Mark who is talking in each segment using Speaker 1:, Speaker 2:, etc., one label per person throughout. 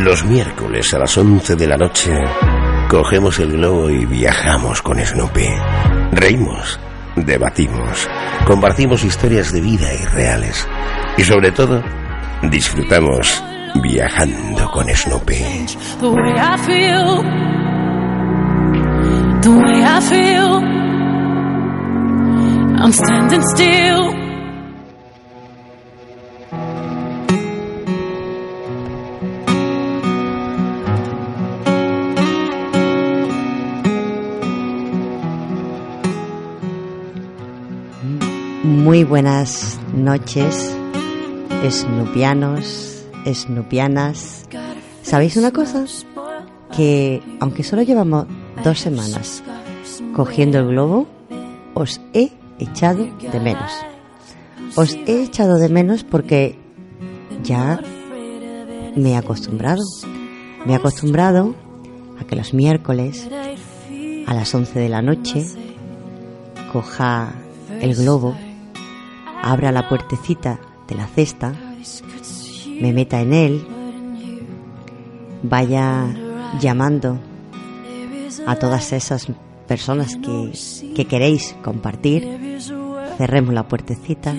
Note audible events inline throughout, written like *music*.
Speaker 1: Los miércoles a las 11 de la noche cogemos el globo y viajamos con Snoopy. Reímos, debatimos, compartimos historias de vida irreales y sobre todo disfrutamos viajando con Snoopy.
Speaker 2: I'm standing still.
Speaker 3: Buenas noches, snupianos, snupianas. ¿Sabéis una cosa? Que aunque solo llevamos dos semanas cogiendo el globo, os he echado de menos. Os he echado de menos porque ya me he acostumbrado. Me he acostumbrado a que los miércoles a las 11 de la noche coja el globo, abra la puertecita de la cesta, me meta en él, vaya llamando a todas esas personas que, que queréis compartir, cerremos la puertecita,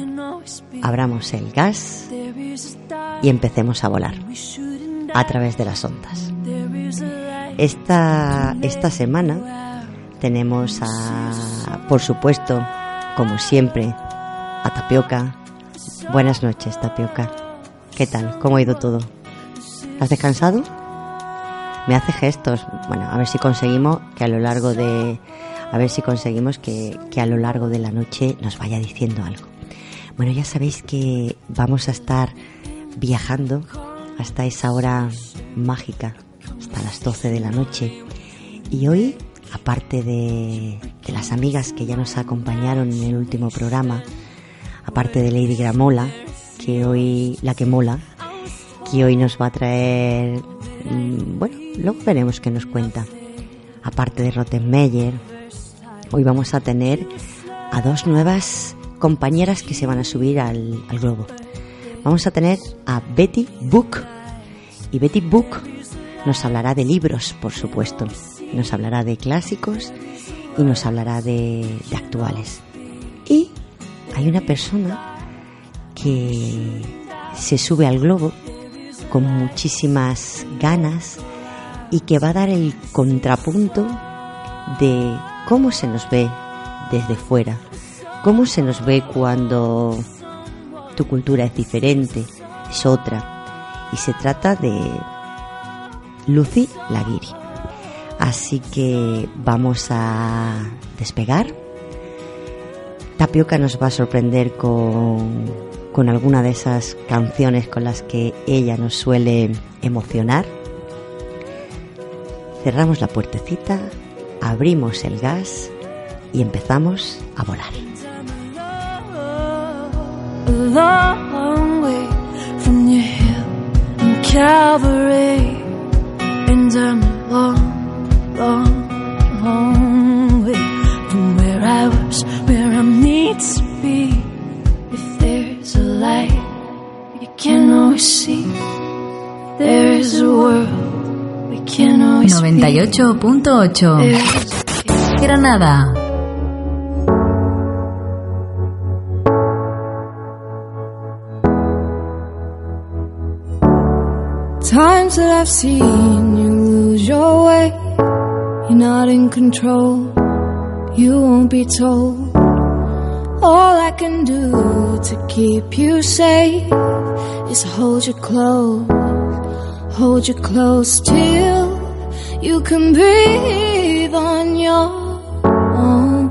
Speaker 3: abramos el gas y empecemos a volar a través de las ondas. Esta, esta semana tenemos a, por supuesto, como siempre, a Tapioca. Buenas noches, Tapioca. ¿Qué tal? ¿Cómo ha ido todo? ¿Has descansado? Me hace gestos. Bueno, a ver si conseguimos que a lo largo de. A ver si conseguimos que, que a lo largo de la noche nos vaya diciendo algo. Bueno, ya sabéis que vamos a estar viajando hasta esa hora mágica, hasta las 12 de la noche. Y hoy, aparte de, de las amigas que ya nos acompañaron en el último programa, aparte de Lady Gramola, que hoy, la que mola, que hoy nos va a traer, mm, bueno, luego veremos qué nos cuenta. Aparte de Rottenmeier, hoy vamos a tener a dos nuevas compañeras que se van a subir al, al globo. Vamos a tener a Betty Book. Y Betty Book nos hablará de libros, por supuesto. Nos hablará de clásicos y nos hablará de, de actuales. Y hay una persona que se sube al globo con muchísimas ganas y que va a dar el contrapunto de cómo se nos ve desde fuera, cómo se nos ve cuando tu cultura es diferente, es otra. Y se trata de Lucy Laguiri. Así que vamos a despegar. Tapioca nos va a sorprender con, con alguna de esas canciones con las que ella nos suele emocionar. Cerramos la puertecita, abrimos el gas y empezamos a volar.
Speaker 2: Light, you can always see. There is a world we can always be.
Speaker 4: 98.8
Speaker 2: There's
Speaker 4: Granada.
Speaker 2: Times that I've seen you lose your way. You're not in control. You won't be told. All I can do to keep you safe is hold you close. Hold you close till you can breathe on your own.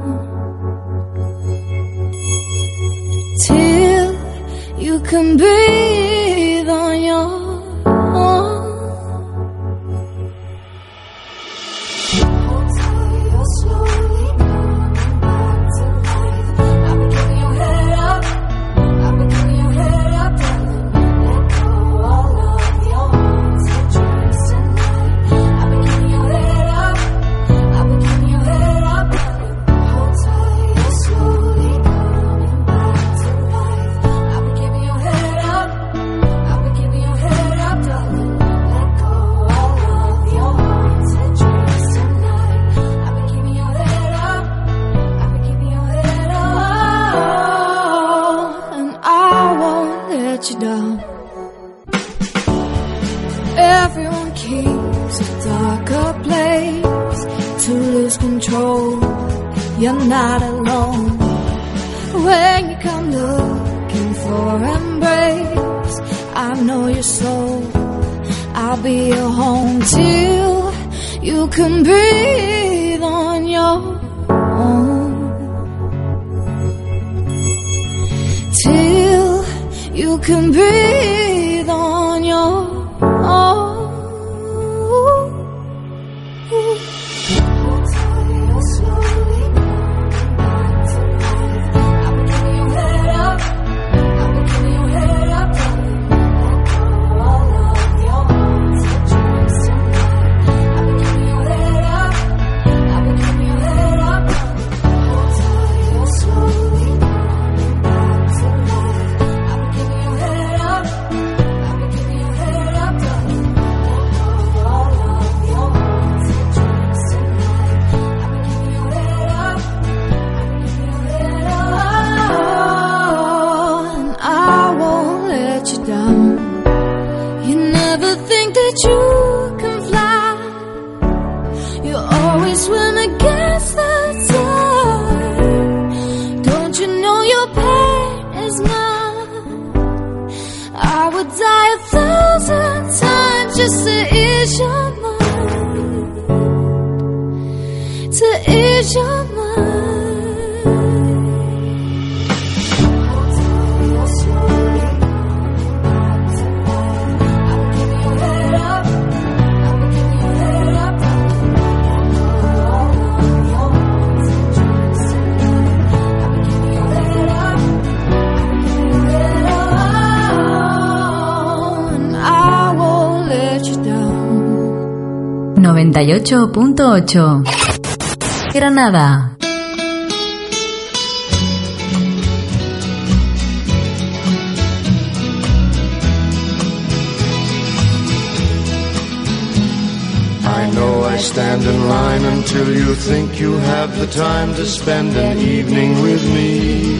Speaker 2: Till you can breathe you can breathe
Speaker 4: 98.8 Granada.
Speaker 5: I know I stand in line until you think you have the time to spend an evening with me.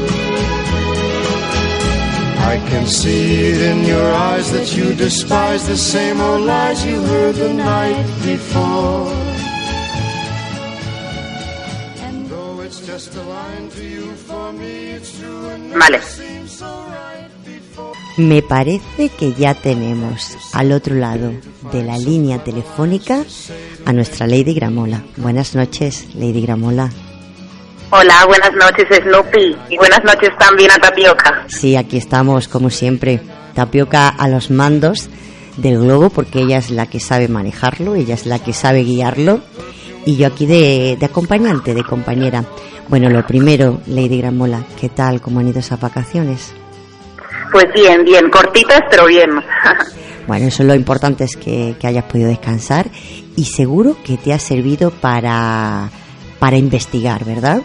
Speaker 5: I can see it in your eyes that you despise the same old lies you heard the night before. And though it's just a line to you, for me it's true and never
Speaker 6: Vale.
Speaker 5: seemed so right before.
Speaker 3: Me parece que ya tenemos al otro lado de la línea telefónica a nuestra Lady Gramola. Buenas noches, Lady Gramola.
Speaker 6: Hola, buenas noches Snoopy y buenas noches también a Tapioca.
Speaker 3: Sí, aquí estamos, como siempre. Tapioca a los mandos del globo, porque ella es la que sabe manejarlo, ella es la que sabe guiarlo, y yo aquí de, de acompañante, de compañera. Bueno, lo primero, Lady Gramola, ¿qué tal? ¿Cómo han ido esas vacaciones?
Speaker 6: Pues bien, bien, cortitas pero bien. *laughs*
Speaker 3: Bueno, eso lo importante es que, que hayas podido descansar y seguro que te ha servido para, para investigar, ¿verdad?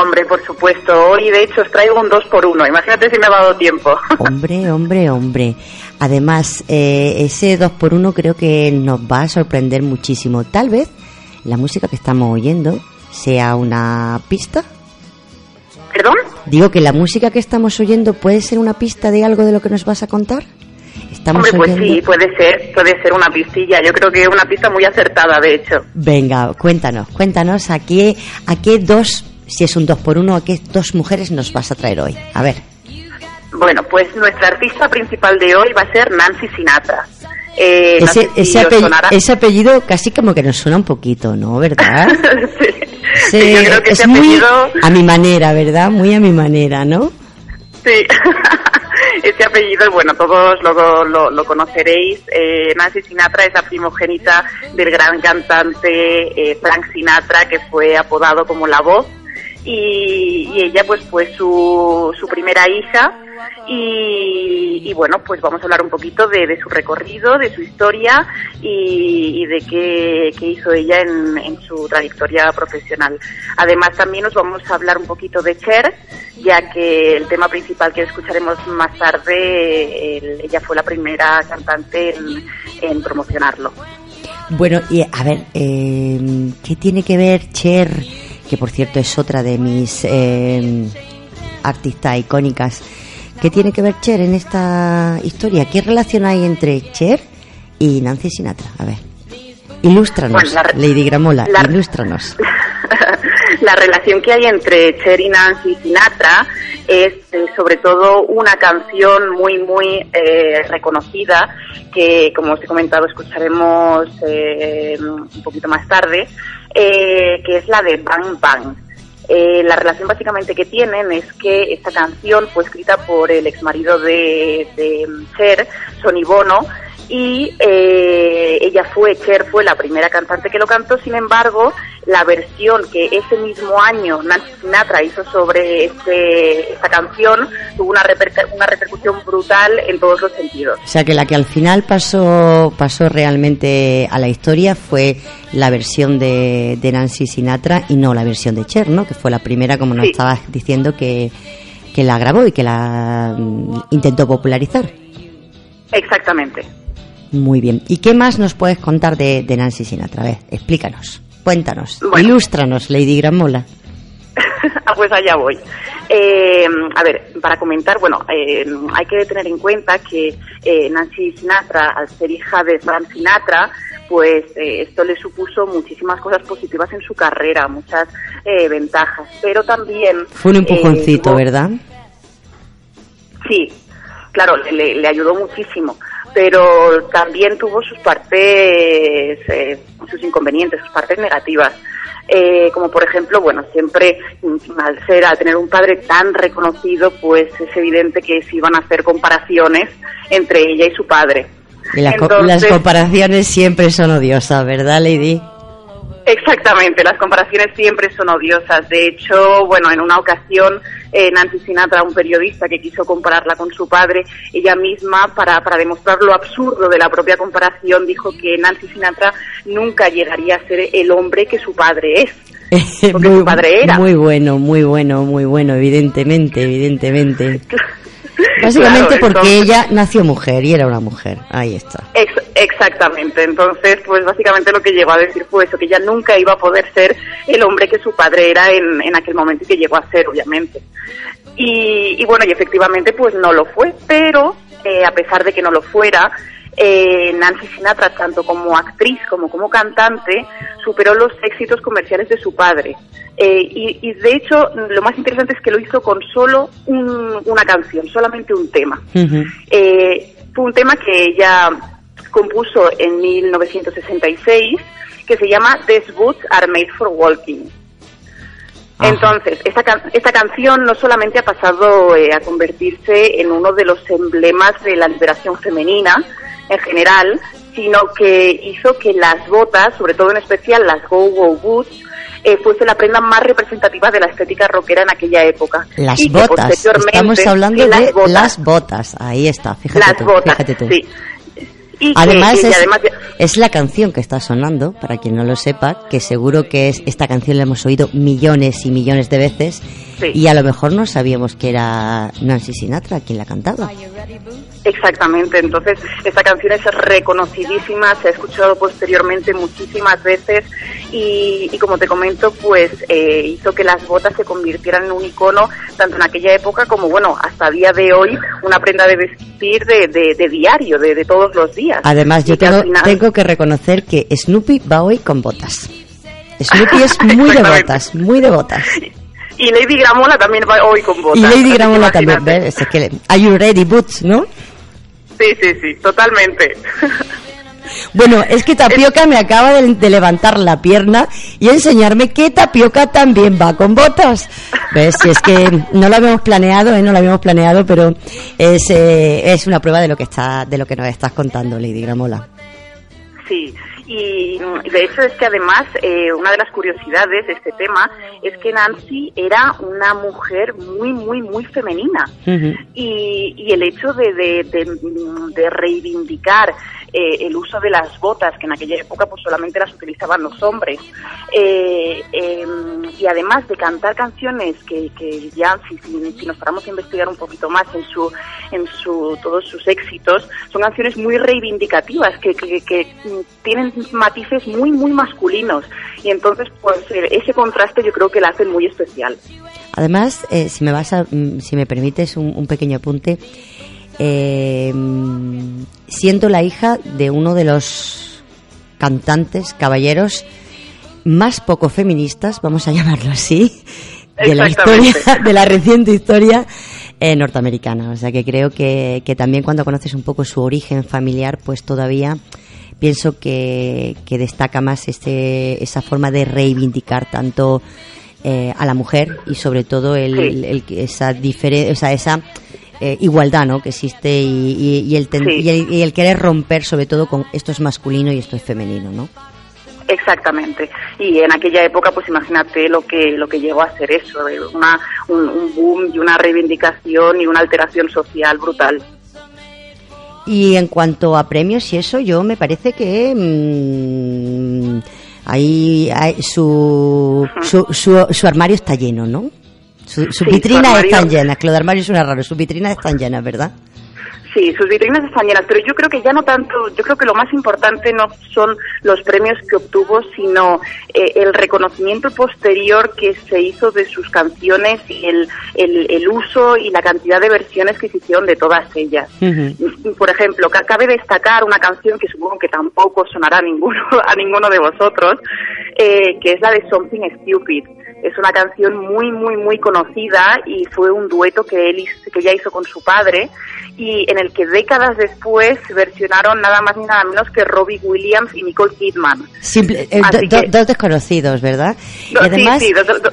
Speaker 6: Hombre, por supuesto, hoy de hecho os traigo un 2 por 1 imagínate si me ha dado tiempo. *laughs*
Speaker 3: Hombre, hombre, hombre. Además, eh, ese 2 por 1 creo que nos va a sorprender muchísimo. Tal vez la música que estamos oyendo sea una pista.
Speaker 6: ¿Perdón?
Speaker 3: Digo que la música que estamos oyendo puede ser una pista de algo de lo que nos vas a contar. Estamos
Speaker 6: Hombre, pues
Speaker 3: oyendo-
Speaker 6: sí, puede ser, puede ser una pistilla. Yo creo que una pista muy acertada, de hecho.
Speaker 3: Venga, cuéntanos, cuéntanos a qué, a qué dos, si es un 2 por 1 a qué dos mujeres nos vas a traer hoy. A ver.
Speaker 6: Bueno, pues nuestra artista principal de hoy va a ser Nancy Sinatra. Eh, no
Speaker 3: ese,
Speaker 6: sé si
Speaker 3: ese,
Speaker 6: sonará.
Speaker 3: apellido casi como que nos suena un poquito, ¿no? ¿Verdad? *laughs*
Speaker 6: sí.
Speaker 3: Sí,
Speaker 6: Sí, yo creo que
Speaker 3: es
Speaker 6: ese
Speaker 3: muy
Speaker 6: apellido...
Speaker 3: a mi manera, ¿verdad? Muy a mi manera, ¿no?
Speaker 6: Sí, *laughs* ese apellido, bueno, todos lo, lo, lo conoceréis. Eh, Nancy Sinatra es la primogénita del gran cantante eh, Frank Sinatra, que fue apodado como La Voz. Y, y ella, pues, fue su, su primera hija Y, y bueno, pues vamos a hablar un poquito de, de su recorrido, de su historia y, de qué, hizo ella en, en su trayectoria profesional. Además, también nos vamos a hablar un poquito de Cher, ya que el tema principal que escucharemos más tarde, el- ella fue la primera cantante en, en promocionarlo.
Speaker 3: Bueno, y a ver, eh, ¿qué tiene que ver Cher, que por cierto es otra de mis eh, artistas icónicas, ¿qué tiene que ver Cher en esta historia? ¿Qué relación hay entre Cher y Nancy Sinatra? A ver, ilústranos,
Speaker 6: Bueno, la re-
Speaker 3: Lady Gramola,
Speaker 6: la-
Speaker 3: ilústranos. *laughs*
Speaker 6: la relación que hay entre Cher y Nancy Sinatra es eh, sobre todo una canción muy muy eh, reconocida que como os he comentado escucharemos eh, un poquito más tarde eh, que es la de Bang Bang. Eh, la relación básicamente que tienen es que esta canción fue escrita por el exmarido de, de Cher, Sonny Bono, y eh, ella fue, Cher fue la primera cantante que lo cantó, sin embargo, la versión que ese mismo año Nancy Sinatra hizo sobre este, esta canción tuvo una, reperca- una repercusión brutal en todos los sentidos.
Speaker 3: O sea que la que al final pasó, pasó realmente a la historia fue la versión de, de Nancy Sinatra y no la versión de Cher, ¿no? Que fue la primera, como nos
Speaker 6: Sí.
Speaker 3: estabas diciendo, que, que la grabó y que la mm, intentó popularizar.
Speaker 6: Exactamente.
Speaker 3: Muy bien. ¿Y qué más nos puedes contar de, de Nancy Sinatra? A ver, explícanos, cuéntanos,
Speaker 6: Bueno.
Speaker 3: ilústranos, Lady Gramola. *laughs*
Speaker 6: Ah, pues allá voy. Eh, a ver, para comentar, bueno, eh, hay que tener en cuenta que eh, Nancy Sinatra, al ser hija de Frank Sinatra, pues eh, esto le supuso muchísimas cosas positivas en su carrera, muchas eh, ventajas, pero también...
Speaker 3: Fue un
Speaker 6: eh,
Speaker 3: empujoncito,
Speaker 6: tuvo-
Speaker 3: ¿verdad?
Speaker 6: Sí, claro, le- le ayudó muchísimo, pero también tuvo sus partes, eh, sus inconvenientes, sus partes negativas. Eh, como por ejemplo, bueno, siempre mm, al ser, al tener un padre tan reconocido, pues es evidente que se iban a hacer comparaciones entre ella y su padre.
Speaker 3: Y las, co-
Speaker 6: Entonces-
Speaker 3: las comparaciones siempre son odiosas, ¿verdad, Lady?
Speaker 6: Exactamente, las comparaciones siempre son odiosas. De hecho, bueno, en una ocasión eh, Nancy Sinatra, un periodista que quiso compararla con su padre, ella misma, para, para demostrar lo absurdo de la propia comparación, dijo que Nancy Sinatra nunca llegaría a ser el hombre que su padre es. *laughs* Porque su padre era.
Speaker 3: muy bueno, muy bueno, muy bueno, evidentemente, evidentemente. *laughs* Básicamente
Speaker 6: Claro,
Speaker 3: porque
Speaker 6: entonces-
Speaker 3: ella nació mujer y era una mujer. Ahí está.
Speaker 6: Ex- exactamente, entonces pues básicamente lo que llegó a decir fue eso, que ella nunca iba a poder ser el hombre que su padre era en, en aquel momento y que llegó a ser, obviamente. Y, y bueno, y efectivamente pues no lo fue, pero eh, a pesar de que no lo fuera, eh, Nancy Sinatra, tanto como actriz como como cantante, superó los éxitos comerciales de su padre. Eh, y, y de hecho, lo más interesante es que lo hizo con solo un- una canción, solamente un tema. Eh, fue un tema que ella compuso en 1966 que se llama These Boots Are Made for Walking.
Speaker 3: Ajá.
Speaker 6: Entonces, esta, can- esta canción no solamente ha pasado eh, a convertirse en uno de los emblemas de la liberación femenina en general, sino que hizo que las botas, sobre todo en especial las Go-Go Boots, eh, fuese la prenda más representativa de la estética rockera en aquella época.
Speaker 3: Las
Speaker 6: Y
Speaker 3: botas. Estamos hablando de
Speaker 6: las botas.
Speaker 3: las botas. Ahí está. Fíjate
Speaker 6: las
Speaker 3: tú.
Speaker 6: botas,
Speaker 3: fíjate tú.
Speaker 6: sí. Y que-
Speaker 3: Además,
Speaker 6: y
Speaker 3: es,
Speaker 6: además ya-
Speaker 3: es la canción que está sonando, para quien no lo sepa, que seguro que es esta canción la hemos oído millones y millones de veces
Speaker 6: Sí.
Speaker 3: y a lo mejor no sabíamos que era Nancy Sinatra quien la cantaba.
Speaker 6: Exactamente, entonces esta canción es reconocidísima, se ha escuchado posteriormente muchísimas veces y, y como te comento, pues eh, hizo que las botas se convirtieran en un icono tanto en aquella época como, bueno, hasta día de hoy, una prenda de vestir de, de- de diario, de, de todos los días.
Speaker 3: Además, yo
Speaker 6: Y
Speaker 3: tengo,
Speaker 6: final-
Speaker 3: tengo que reconocer que Snoopy va hoy con botas. Snoopy es muy de botas, muy de botas. *laughs*
Speaker 6: Y Lady Gramola también va hoy con botas.
Speaker 3: Y Lady Gramola también. ¿ves? Es que, are you ready, Boots, no?
Speaker 6: Sí, sí, sí, totalmente. *laughs*
Speaker 3: Bueno, es que Tapioca me acaba de, de levantar la pierna y enseñarme que Tapioca también va con botas. ¿Ves? Si es que no lo habíamos planeado, ¿eh? no lo habíamos planeado, pero es, eh, es una prueba de lo que está, de lo que nos estás contando, Lady Gramola.
Speaker 6: Sí, Y mm, de hecho es que además eh, una de las curiosidades de este tema es que Nancy era una mujer muy, muy, muy femenina. y, y el hecho de, de, de, de reivindicar eh, el uso de las botas, que en aquella época pues solamente las utilizaban los hombres, eh, em, y además de cantar canciones que, que ya, si, nos paramos a investigar un poquito más en su, en su, todos sus éxitos, son canciones muy reivindicativas, que, que, que tienen matices muy, muy masculinos, y entonces pues eh, ese contraste yo creo que la hacen muy especial.
Speaker 3: Además, eh, si me vas a, mm, si me permites un, un pequeño apunte, eh, siendo la hija de uno de los cantantes, caballeros más poco feministas, vamos a *laughs* llamarlo así, de la historia, de la reciente historia eh, norteamericana. O sea que creo que, que, también cuando conoces un poco su origen familiar, pues todavía pienso que, que destaca más este, esa forma de reivindicar tanto eh, a la mujer y sobre todo el, sí. el, esa diferencia, o sea, esa eh, igualdad ¿no? que existe y, y, y, el ten, sí. y, el, y, el querer romper sobre todo con esto es masculino y esto es femenino, ¿no?
Speaker 6: Exactamente. Y en aquella época, pues imagínate lo que lo que llegó a ser eso, una, un, un boom y una reivindicación y una alteración social brutal.
Speaker 3: Y en cuanto a premios y eso, yo me parece que mmm, ahí, ahí su, su, su, su, armario está lleno, ¿no? Su, su sí, vitrina armario... están llenas, que lo de armario suena raro, sus vitrinas están llenas, ¿verdad?
Speaker 6: Sí, sus vitrinas están llenas, pero yo creo que ya no tanto, yo creo que lo más importante no son los premios que obtuvo, sino eh, el reconocimiento posterior que se hizo de sus canciones y el, el, el, uso y la cantidad de versiones que se hicieron de todas ellas. Uh -huh. Por ejemplo, cabe destacar una canción que supongo que tampoco sonará a ninguno, *laughs* a ninguno de vosotros, eh, que es la de Something Stupid es una canción muy, muy, muy conocida y fue un dueto que él que ella hizo con su padre y en el que décadas después versionaron nada más ni nada menos que Robbie Williams y Nicole Kidman.
Speaker 3: Simple, eh, do, que, dos desconocidos, ¿verdad? Y además,
Speaker 6: sí, sí, do,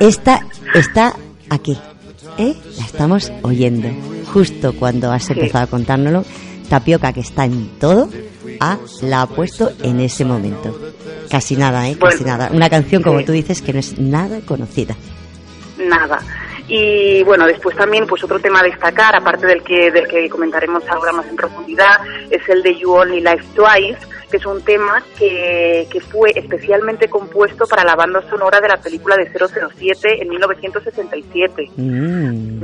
Speaker 3: esta está aquí, ¿eh? La estamos oyendo justo cuando has empezado sí. a contárnoslo. Tapioca, que está en todo, ah, la ha puesto en ese momento. Casi nada, ¿eh? Casi bueno, nada. Una canción, como sí. tú dices, que no es nada conocida.
Speaker 6: Nada. Y bueno, después también, pues otro tema a destacar, aparte del que, del que comentaremos ahora más en profundidad, es el de You Only Live Twice, que es un tema que, que fue especialmente compuesto para la banda sonora de la película de 007 en 1967. Mm.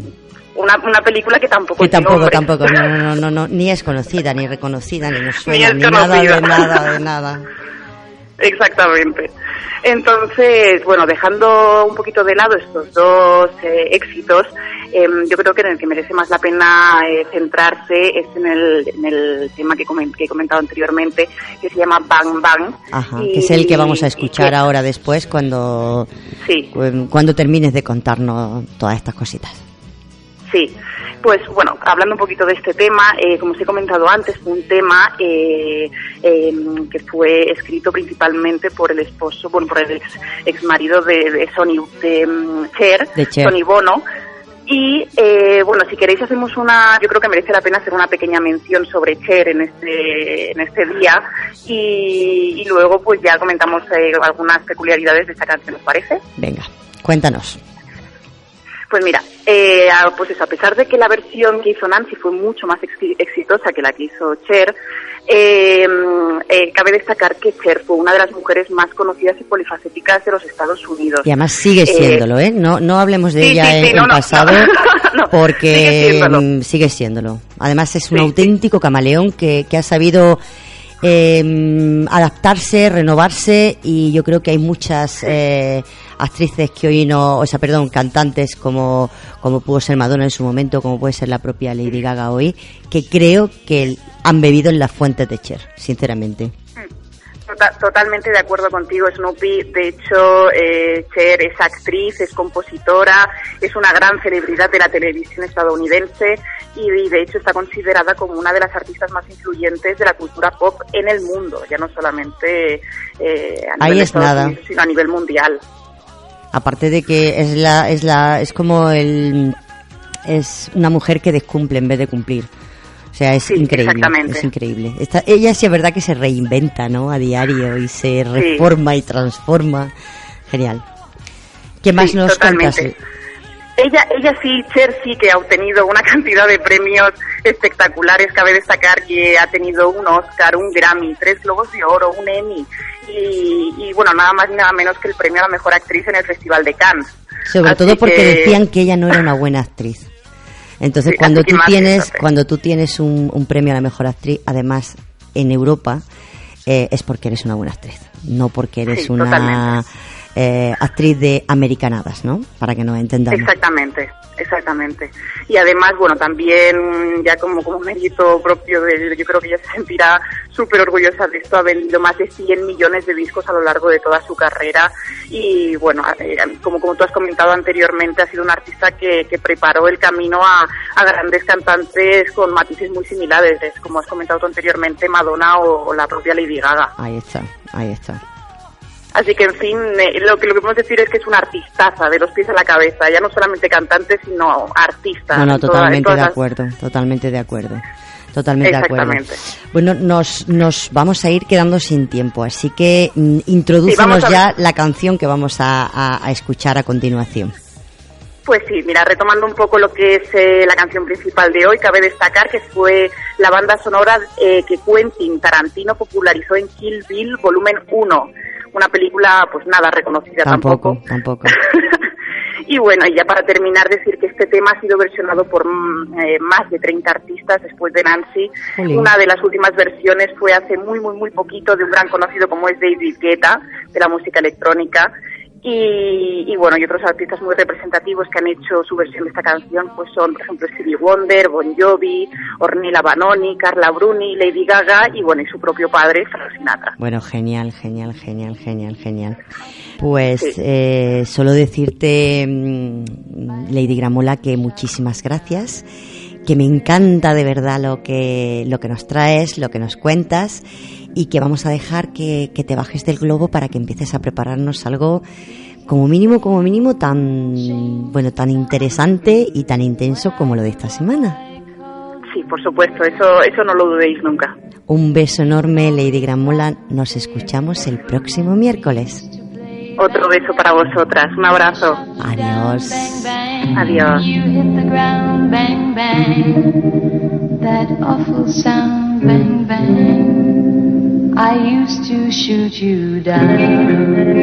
Speaker 6: Una, una, película que tampoco
Speaker 3: que tampoco tampoco no, no no no ni es conocida ni reconocida ni nos suena ni, ni nada de nada de nada
Speaker 6: Exactamente. Entonces, bueno, dejando un poquito de lado estos dos eh, éxitos, eh, yo creo que en el que merece más la pena eh, centrarse es en el, en el tema que, coment que, he comentado anteriormente, que se llama Bang Bang.
Speaker 3: Ajá, y, que es el que vamos a escuchar que, ahora después cuando, sí. cuando termines de contarnos todas estas cositas.
Speaker 6: Sí. Pues bueno, hablando un poquito de este tema, eh, como os he comentado antes, fue un tema eh, eh, que fue escrito principalmente por el esposo, bueno, por el ex, ex marido de, de Sony, de um, Cher,
Speaker 3: de Cher,
Speaker 6: Sony Bono. Y eh, bueno, si queréis hacemos una, yo creo que merece la pena hacer una pequeña mención sobre Cher en este, en este día y, y luego pues ya comentamos eh, algunas peculiaridades de esta canción, ¿os parece?
Speaker 3: Venga, cuéntanos.
Speaker 6: Pues mira, eh, pues eso, a pesar de que la versión que hizo Nancy fue mucho más ex exitosa que la que hizo Cher, eh, eh, cabe destacar que Cher fue una de las mujeres más conocidas y polifacéticas de los Estados Unidos.
Speaker 3: Y además sigue siéndolo, ¿eh? No, no hablemos de
Speaker 6: sí,
Speaker 3: ella
Speaker 6: sí, sí,
Speaker 3: en,
Speaker 6: no,
Speaker 3: pasado,
Speaker 6: no, *laughs*
Speaker 3: porque sigue siéndolo. sigue siéndolo. Además es un auténtico camaleón que, que ha sabido eh, adaptarse, renovarse y yo creo que hay muchas eh, actrices que hoy no, o sea, perdón, cantantes como, como pudo ser Madonna en su momento, como puede ser la propia Lady Gaga hoy, que creo que han bebido en las fuentes de Cher, sinceramente.
Speaker 6: Tota-, totalmente de acuerdo contigo, Snoopy. De hecho, eh, Cher es actriz, es compositora, es una gran celebridad de la televisión estadounidense y, de hecho está considerada como una de las artistas más influyentes de la cultura pop en el mundo, ya no solamente eh, a
Speaker 3: nivel Ahí es nada.
Speaker 6: Unidos, sino a nivel mundial.
Speaker 3: Aparte de que es la es la es como el es una mujer que descumple en vez de cumplir. O sea, es
Speaker 6: Sí,
Speaker 3: increíble, es increíble. Esta- ella sí es verdad que se reinventa, ¿no? A diario y se reforma y transforma. Genial. ¿Qué más
Speaker 6: Sí,
Speaker 3: nos
Speaker 6: totalmente. Ella, ella sí, Cher sí que ha obtenido una *laughs* cantidad de premios espectaculares. Cabe destacar que ha tenido un Oscar, un Grammy, tres Globos de Oro, un Emmy y, y, bueno, nada más ni nada menos que el premio a la mejor actriz en el Festival de Cannes.
Speaker 3: Sobre
Speaker 6: Así
Speaker 3: todo porque
Speaker 6: que-
Speaker 3: decían que ella no era una buena actriz. Entonces,
Speaker 6: Sí,
Speaker 3: cuando tú tienes, cuando tú tienes un, un premio a la mejor actriz, además en Europa, eh, es porque eres una buena actriz, no porque eres
Speaker 6: Sí,
Speaker 3: una
Speaker 6: totalmente.
Speaker 3: Eh, actriz de americanadas, ¿no? Para que nos entendamos.
Speaker 6: Exactamente, exactamente. Y además, bueno, también ya como, como mérito propio de yo creo que ella se sentirá súper orgullosa de esto, ha vendido más de 100 millones de discos a lo largo de toda su carrera y bueno, eh, como, como tú has comentado anteriormente, ha sido una artista que, que preparó el camino a, a grandes cantantes con matices muy similares, como has comentado tú anteriormente, Madonna o, o la propia Lady Gaga.
Speaker 3: Ahí está, ahí está.
Speaker 6: Así que, en fin, eh, lo que lo que podemos decir es que es una artistaza de los pies a la cabeza, ya no solamente cantante, sino artista.
Speaker 3: No, no, totalmente
Speaker 6: todas
Speaker 3: de acuerdo, totalmente de acuerdo. Totalmente de acuerdo. Bueno, nos, nos vamos a ir quedando sin tiempo, así que mm,
Speaker 6: Sí, a
Speaker 3: ya la canción que vamos a, a- a escuchar a continuación.
Speaker 6: Pues sí, mira, retomando un poco lo que es eh, la canción principal de hoy, cabe destacar que fue la banda sonora eh, que Quentin Tarantino popularizó en Kill Bill Volumen 1, una película pues nada reconocida
Speaker 3: Tampoco,
Speaker 6: tampoco.
Speaker 3: tampoco. *laughs*
Speaker 6: y bueno, y ya para terminar decir que este tema ha sido versionado por mm, eh, más de 30 artistas después de Nancy.
Speaker 3: Jolín.
Speaker 6: Una de las últimas versiones fue hace muy, muy, muy poquito de un gran conocido como es David Guetta, de la música electrónica. Y, y bueno, y otros artistas muy representativos que han hecho su versión de esta canción, pues son, por ejemplo, Stevie Wonder, Bon Jovi, Ornella Banoni, Carla Bruni, Lady Gaga y bueno, y su propio padre, Frank Sinatra.
Speaker 3: Bueno, genial, genial, genial, genial, genial. Pues
Speaker 6: Sí.
Speaker 3: eh, solo decirte, mm, Lady Gramola, que muchísimas gracias, que me encanta de verdad lo que, lo que nos traes, lo que nos cuentas y que vamos a dejar que, que te bajes del globo para que empieces a prepararnos algo como mínimo, como mínimo tan, bueno, tan interesante y tan intenso como lo de esta semana.
Speaker 6: Sí, por supuesto, eso, eso no lo dudéis nunca.
Speaker 3: Un beso enorme, Lady Gramola. Nos escuchamos el próximo miércoles.
Speaker 6: Otro beso para vosotras, un abrazo.
Speaker 3: Adiós.
Speaker 6: Adiós.
Speaker 7: That awful sound, bang, bang. I used to shoot you down.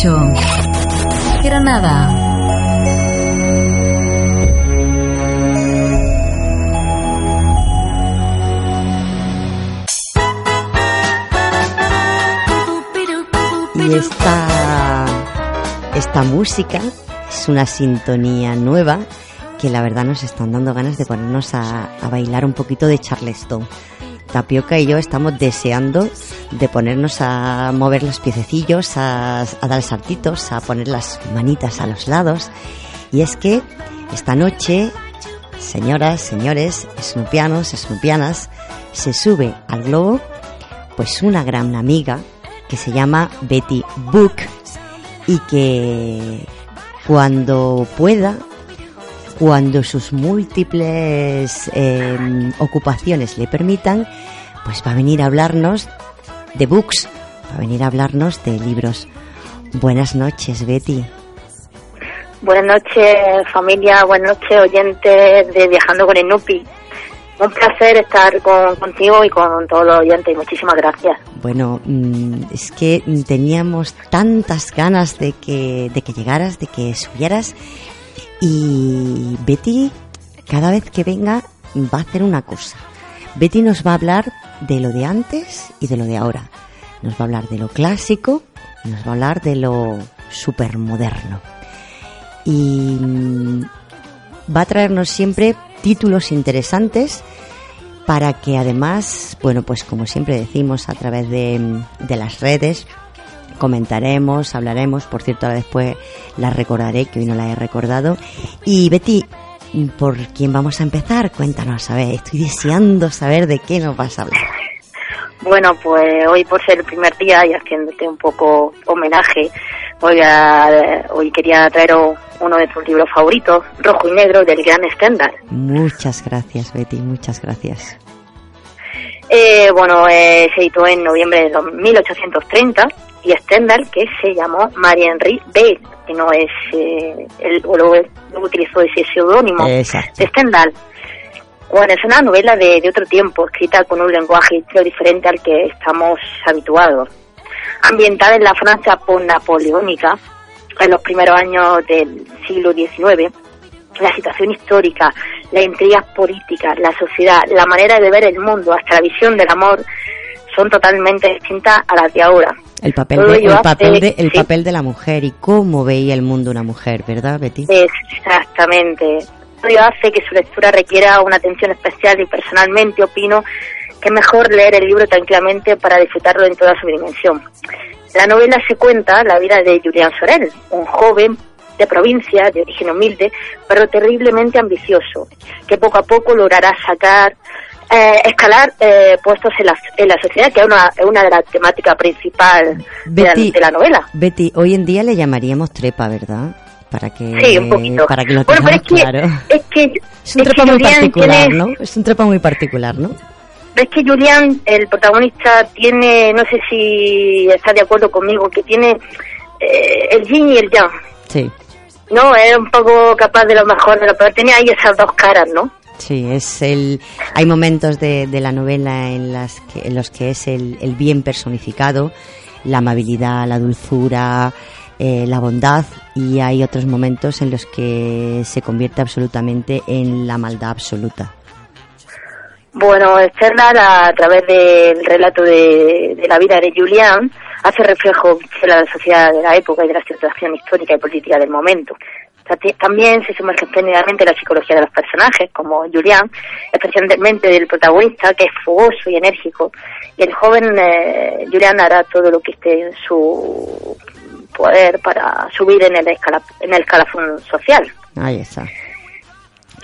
Speaker 4: 98.8 Granada
Speaker 3: Y esta, esta música es una sintonía nueva que la verdad nos están dando ganas de ponernos a, a bailar un poquito de Charleston. Tapioca y yo estamos deseando de ponernos a mover los piececillos, a, dar saltitos, a poner las manitas a los lados. Y es que esta noche, señoras, señores, snupianos, snupianas, se sube al globo pues una gran amiga que se llama Betty Book y que cuando pueda cuando sus múltiples eh, ocupaciones le permitan, pues va a venir a hablarnos de books, va a venir a hablarnos de libros. Buenas noches, Betty.
Speaker 8: Buenas noches, familia. Buenas noches, oyentes de Viajando con el Nupi. Un placer estar con, contigo y con todos los oyentes. Muchísimas gracias.
Speaker 3: Bueno, mm, es que teníamos tantas ganas de que, de que llegaras, de que subieras. Y Betty, cada vez que venga, va a hacer una cosa. Betty nos va a hablar de lo de antes y de lo de ahora. Nos va a hablar de lo clásico, nos va a hablar de lo supermoderno. Y mm, va a traernos siempre títulos interesantes para que además, bueno, pues como siempre decimos a través de, de las redes, comentaremos, hablaremos, por cierto, ahora después la recordaré, que hoy no la he recordado. Y Betty, ¿por quién vamos a empezar? Cuéntanos, a ver, estoy deseando saber de qué nos vas a hablar.
Speaker 8: Bueno, pues hoy por ser el primer día y haciéndote un poco homenaje, hoy, a, hoy quería traeros uno de tus libros favoritos, Rojo y Negro, del gran Stendhal.
Speaker 3: Muchas gracias, Betty, muchas gracias.
Speaker 8: Eh, bueno, eh, se editó en noviembre de 1830 y Stendhal, que se llamó Marie-Henri Bale, que no es, eh, el, o luego utilizó ese seudónimo de. Stendhal. Bueno, es una novela de, de otro tiempo, escrita con un lenguaje y estilo diferente al que estamos habituados. Ambientada en la Francia post-napoleónica, en los primeros años del siglo XIX, la situación histórica, las intrigas políticas, la sociedad, la manera de ver el mundo, hasta la visión del amor, son totalmente distintas a las de ahora.
Speaker 3: El papel de, el papel de, el
Speaker 8: sí.
Speaker 3: papel de la mujer y cómo veía el mundo una mujer, ¿verdad, Betty?
Speaker 8: Exactamente. Ello hace que su lectura requiera una atención especial y personalmente opino que es mejor leer el libro tranquilamente para disfrutarlo en toda su dimensión. La novela se cuenta la vida de Julián Sorel, un joven de provincia, de origen humilde, pero terriblemente ambicioso, que poco a poco logrará sacar, eh, escalar eh, puestos en la, en la sociedad, que es una, es una de las temáticas principales de la,
Speaker 3: Betty,
Speaker 8: de la novela.
Speaker 3: Betty, hoy en día le llamaríamos trepa, ¿verdad? Para que,
Speaker 8: Sí, un poquito.
Speaker 3: para que lo
Speaker 8: Bueno, pero es que,
Speaker 3: claro.
Speaker 8: es que,
Speaker 3: Es un
Speaker 8: es que
Speaker 3: trepa muy particular,
Speaker 8: tiene-
Speaker 3: ¿no? Es un trepa muy particular, ¿no?
Speaker 8: Es que Julián, el protagonista, tiene, no sé si está de acuerdo conmigo, que tiene eh, el yin y el yang.
Speaker 3: Sí,
Speaker 8: No, es un poco capaz de lo mejor, de lo peor. Tenía ahí esas dos caras, ¿no?
Speaker 3: Sí, es el... Hay momentos de, de la novela en, las que, en los que es el, el bien personificado, la amabilidad, la dulzura, eh, la bondad, y hay otros momentos en los que se convierte absolutamente en la maldad absoluta.
Speaker 8: Bueno, Stendhal, a través del relato de, la vida de Julián, hace reflejo de la sociedad de la época y de la situación histórica y política del momento. También se sumerge espléndidamente en la psicología de los personajes, como Julián, especialmente del protagonista, que es fogoso y enérgico. Y el joven eh, Julián hará todo lo que esté en su poder para subir en el, escala- en el escalafón social.
Speaker 3: Ahí está.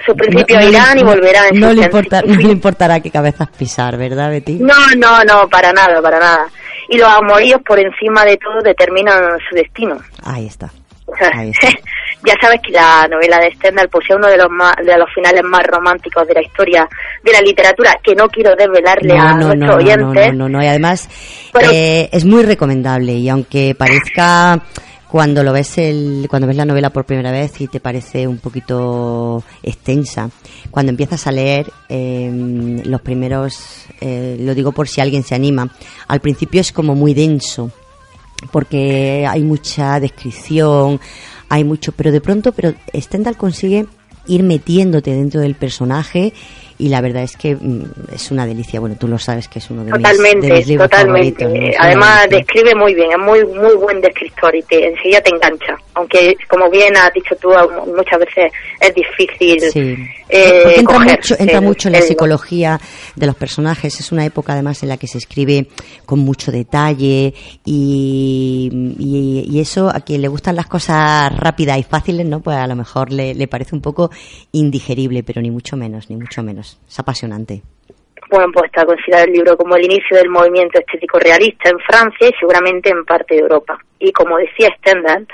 Speaker 8: Sus principios
Speaker 3: le-
Speaker 8: irán y volverán en
Speaker 3: no
Speaker 8: su
Speaker 3: le, importa, no le importará qué cabezas pisar, ¿verdad, Betty?
Speaker 8: No, no, no, para nada, para nada. Y los amoríos por encima de todo determinan su destino.
Speaker 3: Ahí está.
Speaker 8: O sea, *laughs* ya sabes que la novela de Stendhal posee uno de los más, de los finales más románticos de la historia de la literatura, que no quiero desvelarle a
Speaker 3: No, no,
Speaker 8: nuestros
Speaker 3: no, no, no,
Speaker 8: oyentes.
Speaker 3: no, no, no. Y además
Speaker 8: Pero-
Speaker 3: eh, es muy recomendable y aunque parezca cuando lo ves el, cuando ves la novela por primera vez y te parece un poquito extensa, cuando empiezas a leer eh, los primeros, eh, lo digo por si alguien se anima, al principio es como muy denso porque hay mucha descripción, hay mucho, pero de pronto, pero Stendhal consigue ir metiéndote dentro del personaje y la verdad es que mm, es una delicia. Bueno, tú lo sabes que es uno de mis,
Speaker 8: Totalmente,
Speaker 3: de mis libros
Speaker 8: totalmente.
Speaker 3: favoritos. ¿no?
Speaker 8: Además describe muy bien, es muy muy buen descriptor y te, enseguida te engancha. Aunque, como bien has dicho tú, muchas veces es difícil
Speaker 3: Sí.
Speaker 8: eh,
Speaker 3: Porque entra
Speaker 8: coger
Speaker 3: mucho, entra
Speaker 8: el-
Speaker 3: mucho en la
Speaker 8: el-
Speaker 3: psicología de los personajes. Es una época además en la que se escribe con mucho detalle y, y, y eso a quien le gustan las cosas rápidas y fáciles, ¿no? Pues a lo mejor le, le parece un poco indigerible, pero ni mucho menos, ni mucho menos. Es apasionante.
Speaker 8: Bueno, pues está considerado el libro como el inicio del movimiento estético realista en Francia y seguramente en parte de Europa. Y como decía Stendhal,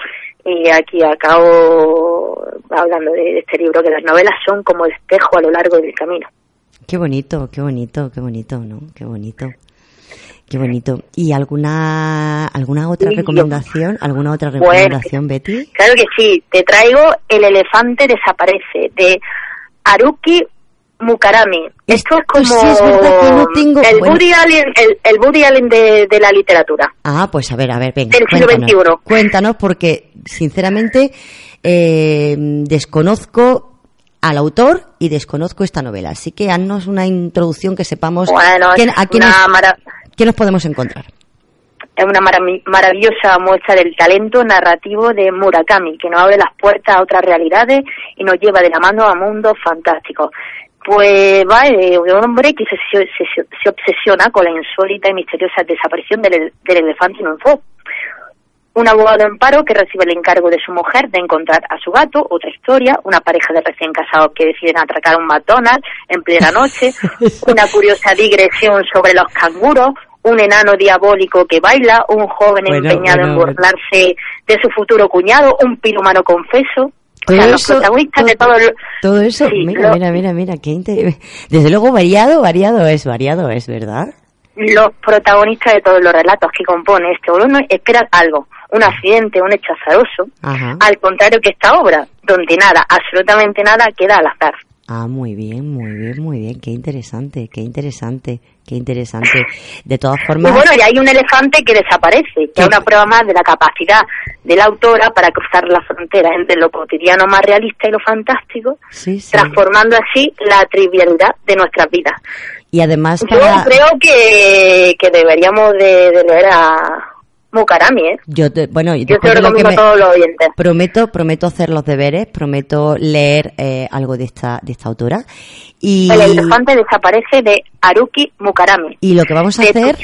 Speaker 8: Y aquí acabo hablando de este libro, que las novelas son como espejo a lo largo del camino.
Speaker 3: Qué bonito, qué bonito, qué bonito, ¿no? Qué bonito. Qué bonito. ¿Y alguna alguna otra recomendación? ¿Alguna otra
Speaker 8: Bueno,
Speaker 3: recomendación, Betty?
Speaker 8: Claro que sí, te traigo El elefante desaparece de Haruki Mukarami. Esto es como
Speaker 3: sí es que no tengo-
Speaker 8: el,
Speaker 3: bueno.
Speaker 8: Woody Allen, el, el Woody Allen de, de la literatura.
Speaker 3: Ah, pues a ver, a ver, venga.
Speaker 8: Del siglo
Speaker 3: cuéntanos,
Speaker 8: XXI.
Speaker 3: Cuéntanos, porque sinceramente eh, desconozco al autor y desconozco esta novela. Así que haznos una introducción que sepamos
Speaker 8: Bueno,
Speaker 3: quién- a quién nos, podemos encontrar.
Speaker 8: es una maravi- maravillosa muestra del talento narrativo de Murakami, que nos abre las puertas a otras realidades y nos lleva de la mano a mundos fantásticos. Pues va de un hombre que se, se- se- se obsesiona con la insólita y misteriosa desaparición del, del elefante en un abogado en paro que recibe el encargo de su mujer de encontrar a su gato, otra historia, una pareja de recién casados que deciden atracar un McDonald's en plena noche, *laughs* una curiosa digresión sobre los canguros, un enano diabólico que baila, un joven
Speaker 3: Bueno,
Speaker 8: empeñado en
Speaker 3: bueno,
Speaker 8: burlarse de su futuro cuñado, un pirumano confeso. O
Speaker 3: Todo
Speaker 8: sea, los
Speaker 3: eso,
Speaker 8: protagonistas de
Speaker 3: todo-
Speaker 8: el-
Speaker 3: todo eso,
Speaker 8: Sí,
Speaker 3: mira,
Speaker 8: lo-
Speaker 3: mira, mira, mira, qué Desde luego variado, variado es, variado es, ¿verdad?
Speaker 8: los protagonistas de todos los relatos que compone este volumen esperan algo, un accidente, un hecho azaroso,
Speaker 3: Ajá.
Speaker 8: al contrario que esta obra, donde nada, absolutamente nada, queda al azar.
Speaker 3: Ah, muy bien, muy bien, muy bien. Qué interesante, qué interesante, qué interesante. De todas
Speaker 8: Y
Speaker 3: formas,
Speaker 8: bueno, y hay un elefante que desaparece, que es una prueba más de la capacidad de la autora para cruzar la frontera entre lo cotidiano más realista y lo fantástico,
Speaker 3: sí, sí.
Speaker 8: transformando así la trivialidad de nuestras vidas.
Speaker 3: Y además
Speaker 8: Yo
Speaker 3: para...
Speaker 8: creo que, que deberíamos de, de leer a Mukarami, ¿eh?
Speaker 3: Yo te- bueno,
Speaker 8: Yo te lo
Speaker 3: que me-
Speaker 8: a todos los oyentes.
Speaker 3: prometo, prometo hacer los deberes, prometo leer eh, algo de esta, de esta autora. Y,
Speaker 8: El elefante desaparece de Haruki Mukarami.
Speaker 3: y lo que vamos a
Speaker 8: de
Speaker 3: hacer...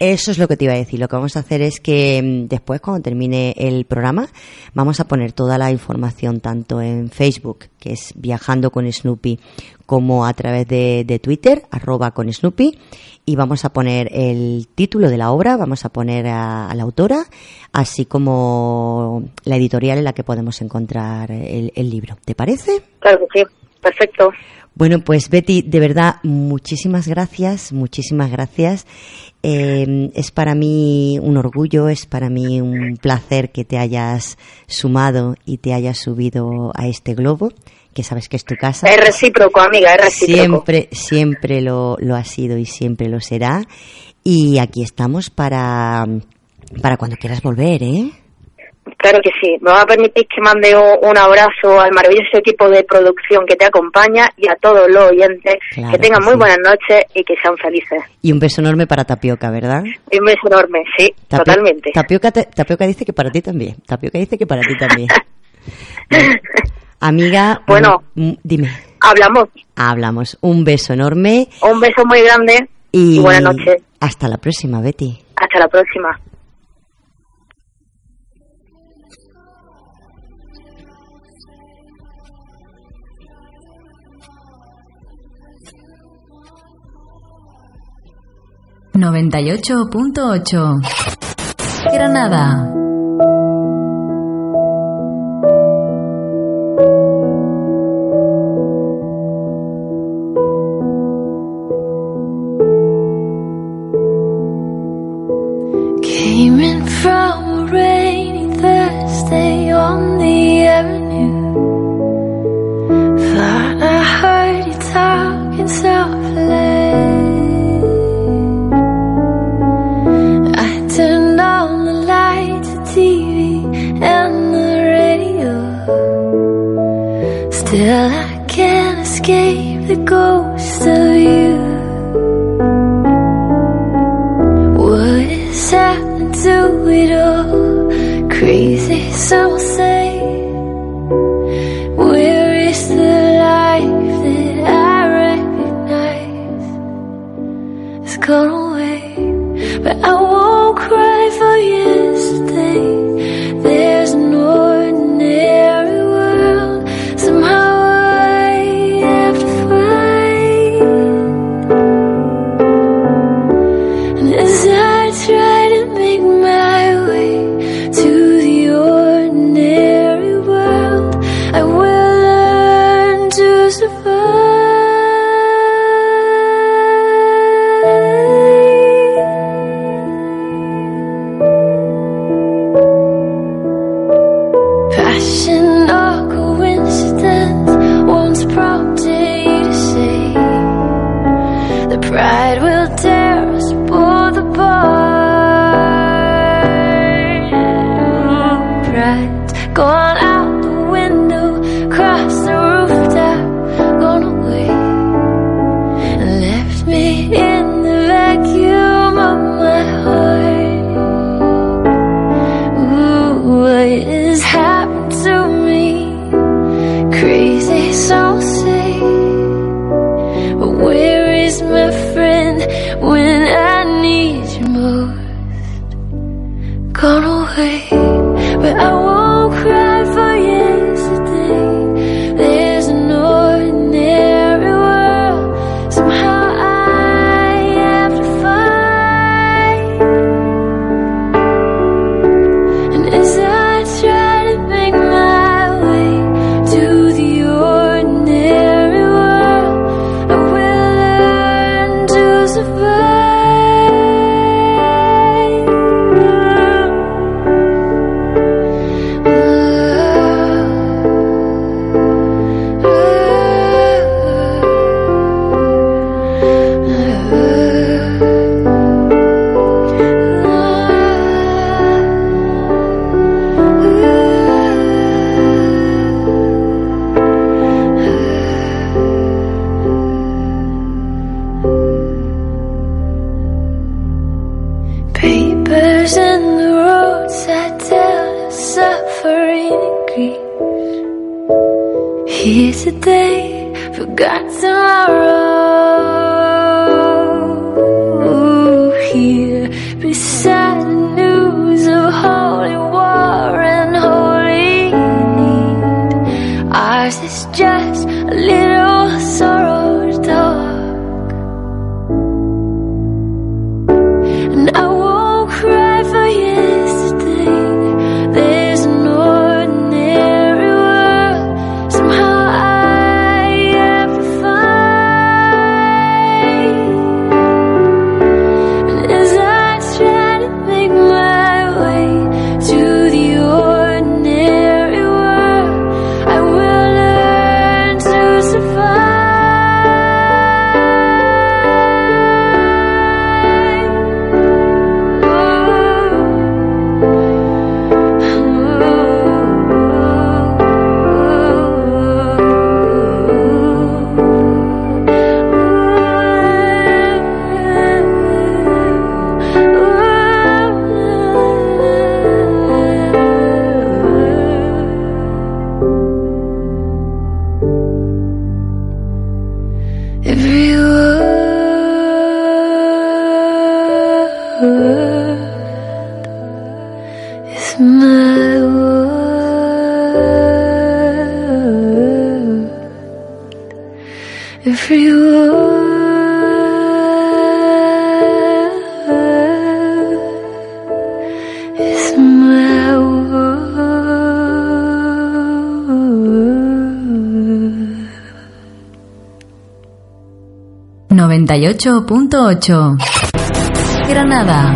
Speaker 3: Eso es lo que te iba a decir. Lo que vamos a hacer es que mm, después, cuando termine el programa, vamos a poner toda la información tanto en Facebook, que es Viajando con Snoopy, como a través de, de Twitter, arroba con Snoopy, y vamos a poner el título de la obra, vamos a poner a, a la autora, así como la editorial en la que podemos encontrar el, el libro. ¿Te parece?
Speaker 8: Claro que sí. Perfecto.
Speaker 3: Bueno, pues Betty, de verdad, muchísimas gracias, muchísimas gracias. Eh, es para mí un orgullo, es para mí un placer que te hayas sumado y te hayas subido a este globo, que sabes que es tu casa.
Speaker 8: Es recíproco, amiga, es recíproco.
Speaker 3: Siempre, siempre lo, lo ha sido y siempre lo será. Y aquí estamos para, para cuando quieras volver, ¿eh?
Speaker 8: Claro que sí. Me va a permitir que mande un, abrazo al maravilloso equipo de producción que te acompaña y a todos los oyentes.
Speaker 3: Claro
Speaker 8: que tengan
Speaker 3: que
Speaker 8: muy
Speaker 3: sí.
Speaker 8: buenas noches y que sean felices.
Speaker 3: Y un beso enorme para Tapioca, ¿verdad?
Speaker 8: Y un beso enorme, sí,
Speaker 3: Tapio-
Speaker 8: totalmente.
Speaker 3: Tapioca, te- Tapioca dice que para ti también. Tapioca dice que para ti también. *laughs* Bueno, amiga,
Speaker 8: Bueno.
Speaker 3: mm, dime,
Speaker 8: Hablamos.
Speaker 3: hablamos. Un beso enorme
Speaker 8: Un beso muy grande
Speaker 3: y,
Speaker 8: y buenas noches.
Speaker 3: Hasta la próxima, Betty.
Speaker 8: Hasta la próxima.
Speaker 4: Noventa y ocho punto ocho Granada.
Speaker 2: Came in from a rainy Thursday on the avenue. Escape the ghost of you. What is happening to it all? Crazy, some will
Speaker 4: 88.8. Granada.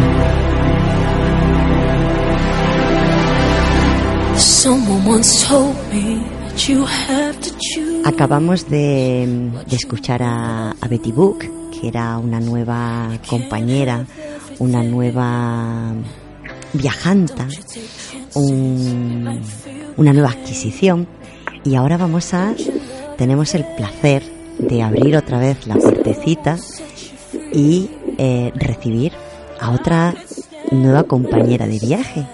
Speaker 3: Acabamos de, escuchar a, Betty Book, que era una nueva compañera, una nueva viajanta, un, una nueva adquisición. Y ahora vamos a, tenemos el placer de abrir otra vez la puertecita y eh, recibir a otra nueva compañera de viaje.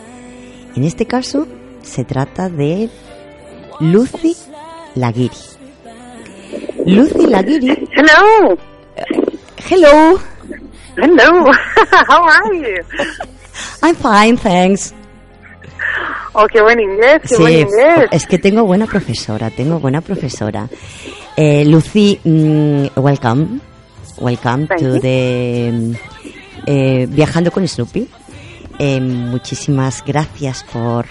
Speaker 3: En este caso se trata de Lucy Laguiri. Lucy Laguiri,
Speaker 6: Hello.
Speaker 3: hello,
Speaker 6: Hello. *laughs* How are you?
Speaker 3: I'm fine, thanks.
Speaker 6: Oh, qué buen inglés, qué buen
Speaker 3: Sí,
Speaker 6: inglés.
Speaker 3: es que tengo buena profesora, tengo buena profesora. Eh, Lucy, mm, welcome, welcome
Speaker 6: Thank
Speaker 3: to the eh, Viajando con Snoopy. Eh, muchísimas gracias por,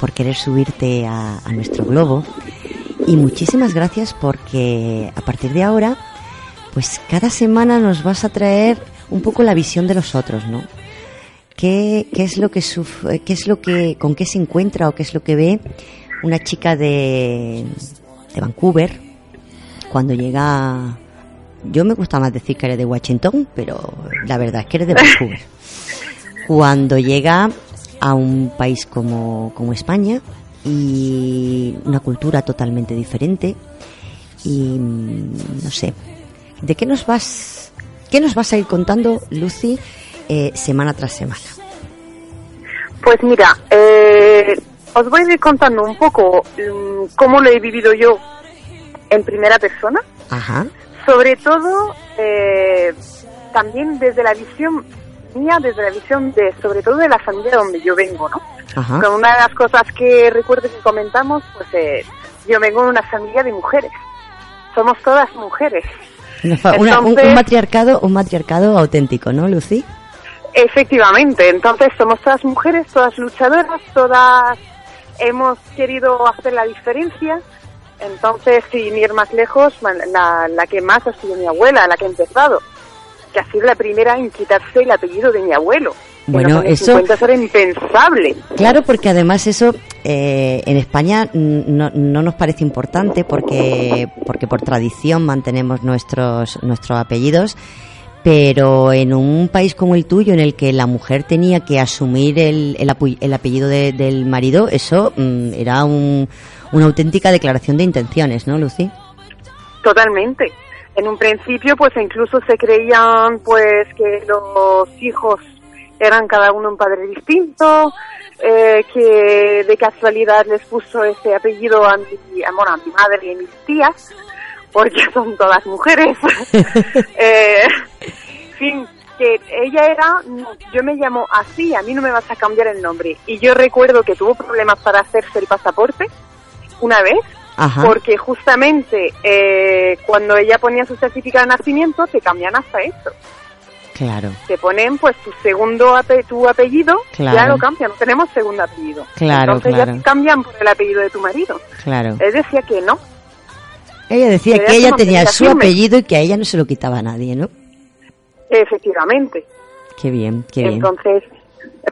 Speaker 3: por querer subirte a, a nuestro globo y muchísimas gracias porque a partir de ahora, pues cada semana nos vas a traer un poco la visión de los otros, ¿no? ¿Qué, qué es lo que qué es lo que con qué se encuentra o qué es lo que ve una chica de, de Vancouver cuando llega yo me gusta más decir que eres de Washington pero la verdad es que eres de Vancouver. Cuando llega a un país como, como España y una cultura totalmente diferente y mm, no sé de qué nos vas qué nos vas a ir contando Lucy eh, semana tras semana
Speaker 6: Pues mira, eh, os voy a ir contando un poco mm, cómo lo he vivido yo en primera persona,
Speaker 3: ajá
Speaker 6: sobre todo eh, también desde la visión
Speaker 9: venía desde la visión de, sobre todo de la familia donde yo vengo, ¿no?
Speaker 3: Ajá.
Speaker 9: Con una de las cosas que recuerdo que comentamos, pues eh, yo vengo de una familia de mujeres. Somos todas mujeres.
Speaker 3: Una una- un,
Speaker 9: Entonces-
Speaker 3: un matriarcado, un matriarcado auténtico, ¿no, Lucy?
Speaker 9: Efectivamente, entonces somos todas mujeres, todas luchadoras, todas hemos querido hacer la diferencia. Entonces, sin ir más lejos, la, la que más ha sido mi abuela, la que ha empezado, que ha sido la primera en quitarse el apellido de mi abuelo. En
Speaker 3: Bueno, eso-
Speaker 9: 50 eso era impensable.
Speaker 3: Claro, porque además eso eh, en España no, no nos parece importante porque, porque por tradición mantenemos nuestros, nuestros apellidos, pero en un país como el tuyo en el que la mujer tenía que asumir el, el, el apellido de- del marido, eso mm, era un- una auténtica declaración de intenciones, ¿no, Lucy?
Speaker 9: Totalmente. En un principio, pues incluso se creían, pues, que los hijos eran cada uno un padre distinto, eh, que de casualidad les puso ese apellido a mi, bueno, a mi madre y a mis tías, porque *laughs* son todas mujeres. *laughs* eh, fin, que ella era, no, yo me llamo así, a mí no me vas a cambiar el nombre. Y yo recuerdo que tuvo problemas para hacerse el pasaporte una vez,
Speaker 3: Ajá.
Speaker 9: porque justamente eh, cuando ella ponía su certificado de nacimiento te cambian hasta eso.
Speaker 3: Claro,
Speaker 9: Te ponen pues tu segundo ape- tu apellido,
Speaker 3: Claro.
Speaker 9: ya lo cambian, no tenemos segundo apellido.
Speaker 3: Claro,
Speaker 9: Entonces
Speaker 3: claro.
Speaker 9: ya cambian por el apellido de tu marido.
Speaker 3: claro.
Speaker 9: Él decía que no.
Speaker 3: Ella decía que ella tenía su
Speaker 9: firme.
Speaker 3: apellido y que a ella no se lo quitaba a nadie, ¿no?
Speaker 9: Efectivamente.
Speaker 3: Qué bien, qué bien.
Speaker 9: Entonces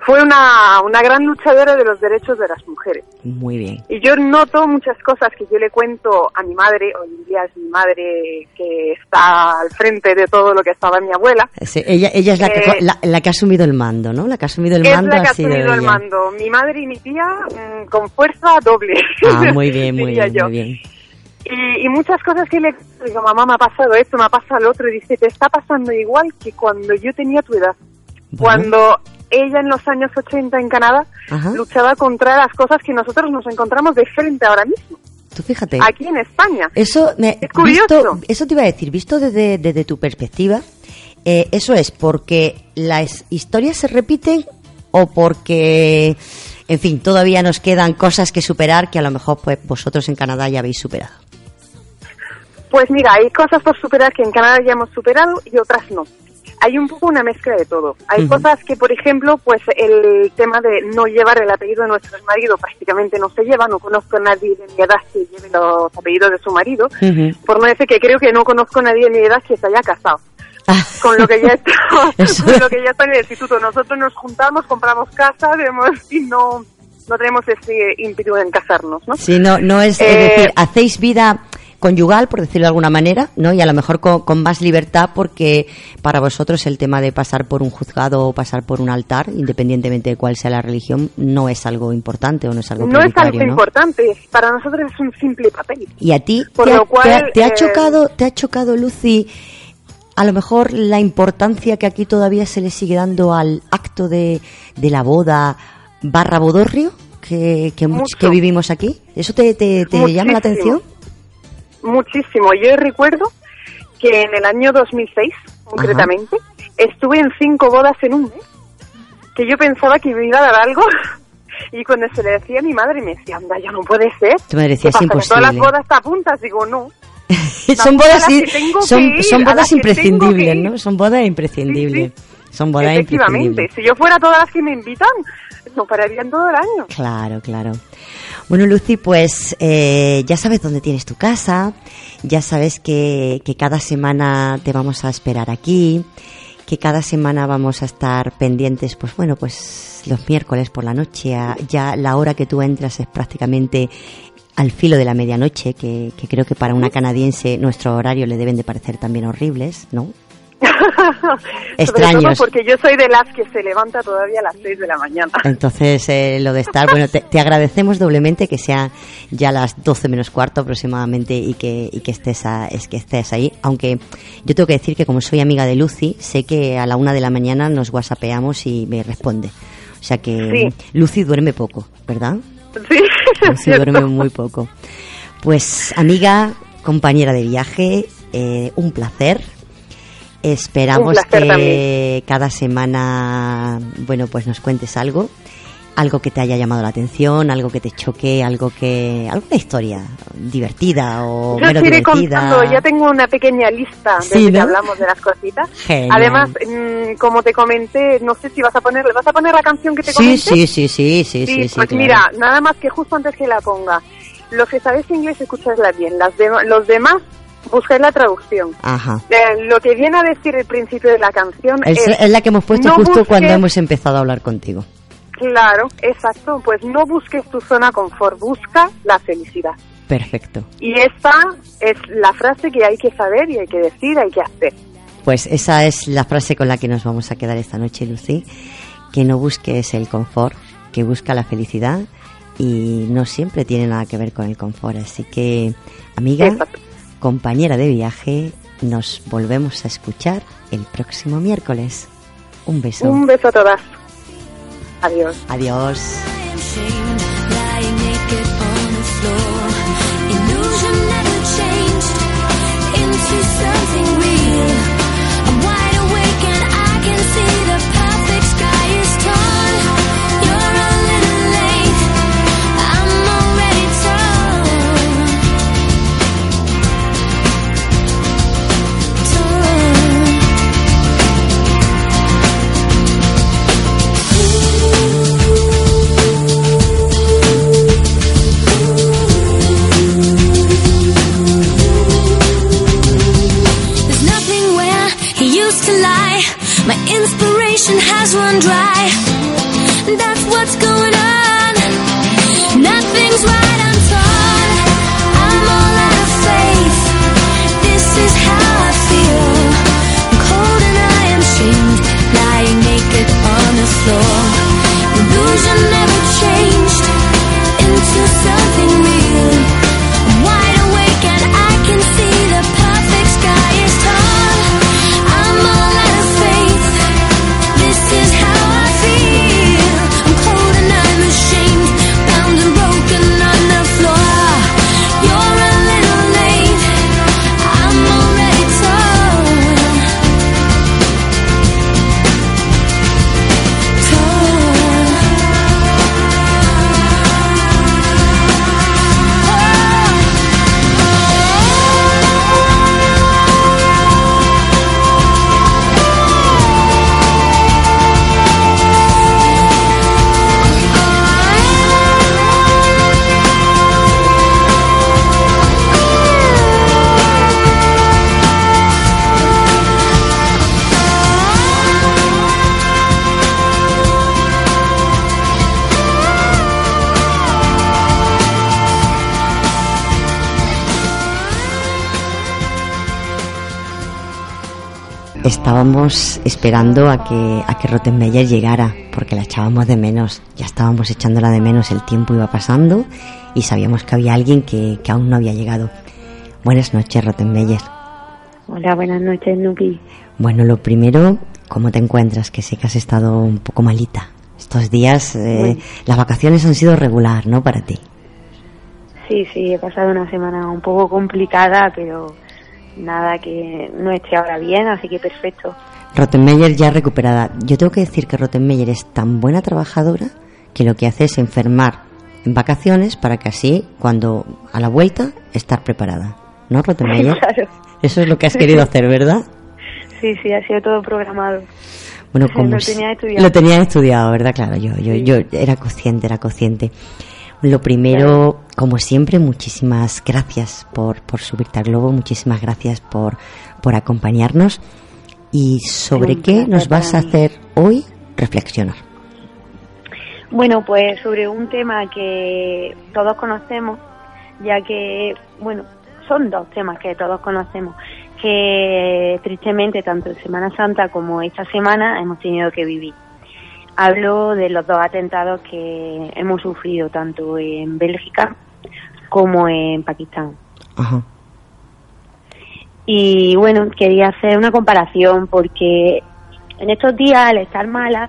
Speaker 9: fue una, una gran luchadora de los derechos de las mujeres.
Speaker 3: Muy bien.
Speaker 9: Y yo noto muchas cosas que yo le cuento a mi madre, hoy en día es mi madre que está al frente de todo lo que estaba mi abuela,
Speaker 3: Sí, ella, ella es la que,
Speaker 9: Eh,
Speaker 3: la, la que ha asumido el mando, ¿no? La que ha asumido el
Speaker 9: es
Speaker 3: mando
Speaker 9: la que ha asumido el mando. Mi madre y mi tía mm, con fuerza doble.
Speaker 3: Ah, muy bien, *laughs* muy bien,
Speaker 9: yo.
Speaker 3: muy bien.
Speaker 9: Y, y muchas cosas que le digo, mamá, me ha pasado esto, me ha pasado lo otro, y dice, te está pasando igual que cuando yo tenía tu edad.
Speaker 3: Bueno.
Speaker 9: Cuando ella en los años 80 en Canadá
Speaker 3: Ajá.
Speaker 9: luchaba contra las cosas que nosotros nos encontramos de frente ahora mismo,
Speaker 3: Tú fíjate.
Speaker 9: aquí en España.
Speaker 3: Eso, me,
Speaker 9: Es curioso.
Speaker 3: visto- eso te iba a decir, visto desde, desde tu perspectiva, eh, eso es porque las historias se repiten o porque, en fin, todavía nos quedan cosas que superar que a lo mejor pues vosotros en Canadá ya habéis superado.
Speaker 9: Pues mira, hay cosas por superar que en Canadá ya hemos superado y otras no. Hay un poco una mezcla de todo. Hay cosas que, por ejemplo, pues el tema de no llevar el apellido de nuestro marido prácticamente no se lleva. No conozco a nadie de mi edad que lleve los apellidos de su marido. Por no decir que creo que no conozco a nadie de mi edad que se haya casado.
Speaker 3: Ah.
Speaker 9: Con lo que ya *laughs* está, con lo que ya está en el instituto. Nosotros nos juntamos, compramos casa, vemos y no, no tenemos ese ímpetu en casarnos, ¿no?
Speaker 3: Sí, no, no es, es
Speaker 9: Eh,
Speaker 3: decir, hacéis vida conyugal, por decirlo de alguna manera, ¿no? Y a lo mejor con, con más libertad porque para vosotros el tema de pasar por un juzgado o pasar por un altar, independientemente de cuál sea la religión, no es algo importante o no es algo
Speaker 9: No es algo
Speaker 3: ¿no?
Speaker 9: importante, para nosotros es un simple papel.
Speaker 3: Y a ti
Speaker 9: Por
Speaker 3: te, ha,
Speaker 9: lo cual,
Speaker 3: te ha- te ha
Speaker 9: eh,
Speaker 3: chocado, te ha chocado, Lucy, a lo mejor la importancia que aquí todavía se le sigue dando al acto de, de la boda barra bodorrio que, que, vivimos aquí. ¿Eso te, te, te llama la atención?
Speaker 9: Muchísimo. Yo recuerdo que en el año 2006, concretamente, estuve en cinco bodas en un mes, que yo pensaba que me iba a dar algo. *laughs* Y cuando se le decía a mi madre, me decía, anda, ya no puede ser.
Speaker 3: Tú me decías,
Speaker 9: ¿Qué
Speaker 3: es
Speaker 9: pasa, que Todas las
Speaker 3: imposible.
Speaker 9: bodas te apuntas. Digo, *laughs* no.
Speaker 3: son bodas, i- son,
Speaker 9: ir,
Speaker 3: son bodas imprescindibles. ¿no? Son bodas imprescindibles. Son bodas
Speaker 9: Efectivamente.
Speaker 3: imprescindibles.
Speaker 9: Si yo fuera todas las que me invitan, no pararían todo el año.
Speaker 3: Claro, claro. Bueno, Lucy, pues eh, ya sabes dónde tienes tu casa, ya sabes que, que cada semana te vamos a esperar aquí, que cada semana vamos a estar pendientes, pues bueno, pues los miércoles por la noche, ya la hora que tú entras es prácticamente al filo de la medianoche, que, que creo que para una canadiense nuestro horario le deben de parecer también horribles, ¿no? *laughs*
Speaker 9: Sobre
Speaker 3: Extraños.
Speaker 9: todo porque yo soy de las que se levanta todavía a las 6 de la mañana.
Speaker 3: Entonces, eh, lo de estar, bueno, te, te agradecemos doblemente que sea ya las 12 menos cuarto aproximadamente y que, y que, estés a- es que estés ahí. Aunque yo tengo que decir que como soy amiga de Lucy, sé que a la una de la mañana nos whatsappeamos y me responde. O sea que
Speaker 9: Sí.
Speaker 3: Lucy duerme poco, ¿verdad?
Speaker 9: Sí,
Speaker 3: Lucy *laughs* duerme muy poco. Pues amiga, compañera de viaje, eh, un placer. Esperamos que
Speaker 8: también.
Speaker 3: cada semana, bueno, pues nos cuentes algo, algo que te haya llamado la atención, algo que te choque, algo que, alguna historia divertida o
Speaker 8: Yo
Speaker 3: menos
Speaker 8: os iré
Speaker 3: divertida.
Speaker 8: contando, ya tengo una pequeña lista
Speaker 3: Sí,
Speaker 8: desde que hablamos de las cositas.
Speaker 3: Genial.
Speaker 8: Además, mm, como te comenté, no sé si vas a poner, ¿le vas a poner la canción que te
Speaker 3: Sí,
Speaker 8: comenté?
Speaker 3: sí, sí, sí, sí, sí, sí,
Speaker 8: pues
Speaker 3: claro.
Speaker 8: mira, nada más que justo antes que la ponga, los que sabéis inglés escuchadla bien, las de- los demás buscáis la traducción.
Speaker 3: Ajá.
Speaker 8: Eh, lo que viene a decir el principio de la canción
Speaker 3: Es,
Speaker 8: es,
Speaker 3: es la que hemos puesto
Speaker 8: no
Speaker 3: justo
Speaker 8: busques-
Speaker 3: cuando hemos empezado a hablar contigo.
Speaker 8: claro, exacto, pues no busques tu zona confort, busca la felicidad.
Speaker 3: Perfecto.
Speaker 8: Y esta es la frase que hay que saber y hay que decir, hay que hacer.
Speaker 3: Pues esa es la frase con la que nos vamos a quedar esta noche, Lucy. Que no busques el confort, que busca la felicidad y no siempre tiene nada que ver con el confort. Así que, amiga,
Speaker 8: Exacto.
Speaker 3: Compañera de viaje, nos volvemos a escuchar el próximo miércoles. Un beso.
Speaker 8: Un beso a todas. Adiós.
Speaker 3: Adiós.
Speaker 2: Inspiration has run dry.
Speaker 3: Estábamos esperando a que, a que Rottenmeier llegara, porque la echábamos de menos. Ya estábamos echándola de menos, el tiempo iba pasando y sabíamos que había alguien que, que aún no había llegado. Buenas noches, Rottenmeier.
Speaker 10: Hola, buenas noches, Nuki.
Speaker 3: Bueno, lo primero, ¿cómo te encuentras? Que sé que has estado un poco malita. Estos días, eh, las vacaciones han sido regular, ¿no? Para ti.
Speaker 10: Sí, sí, he pasado una semana un poco complicada, pero nada que no esté ahora bien, así que perfecto.
Speaker 3: Rottenmeier ya recuperada. Yo tengo que decir que Rottenmeier es tan buena trabajadora que lo que hace es enfermar en vacaciones para que así, cuando a la vuelta, estar preparada. ¿No, Rottenmeier? *laughs*
Speaker 10: claro.
Speaker 3: Eso es lo que has querido hacer, ¿verdad?
Speaker 10: Sí, sí, ha sido todo programado.
Speaker 3: Bueno, como
Speaker 10: lo tenía estudiado.
Speaker 3: Lo tenía estudiado, ¿verdad? Claro, yo, yo, yo era consciente, era consciente. Lo primero, como siempre, muchísimas gracias por, por subirte al globo, muchísimas gracias por, por acompañarnos. ¿Y sobre qué nos vas a hacer hoy reflexionar?
Speaker 10: Bueno, pues sobre un tema que todos conocemos, ya que, bueno, son dos temas que todos conocemos, que tristemente tanto en Semana Santa como esta semana hemos tenido que vivir. Hablo de los dos atentados que hemos sufrido tanto en Bélgica como en Pakistán.
Speaker 3: Ajá.
Speaker 10: Y bueno, quería hacer una comparación porque en estos días, al estar mala,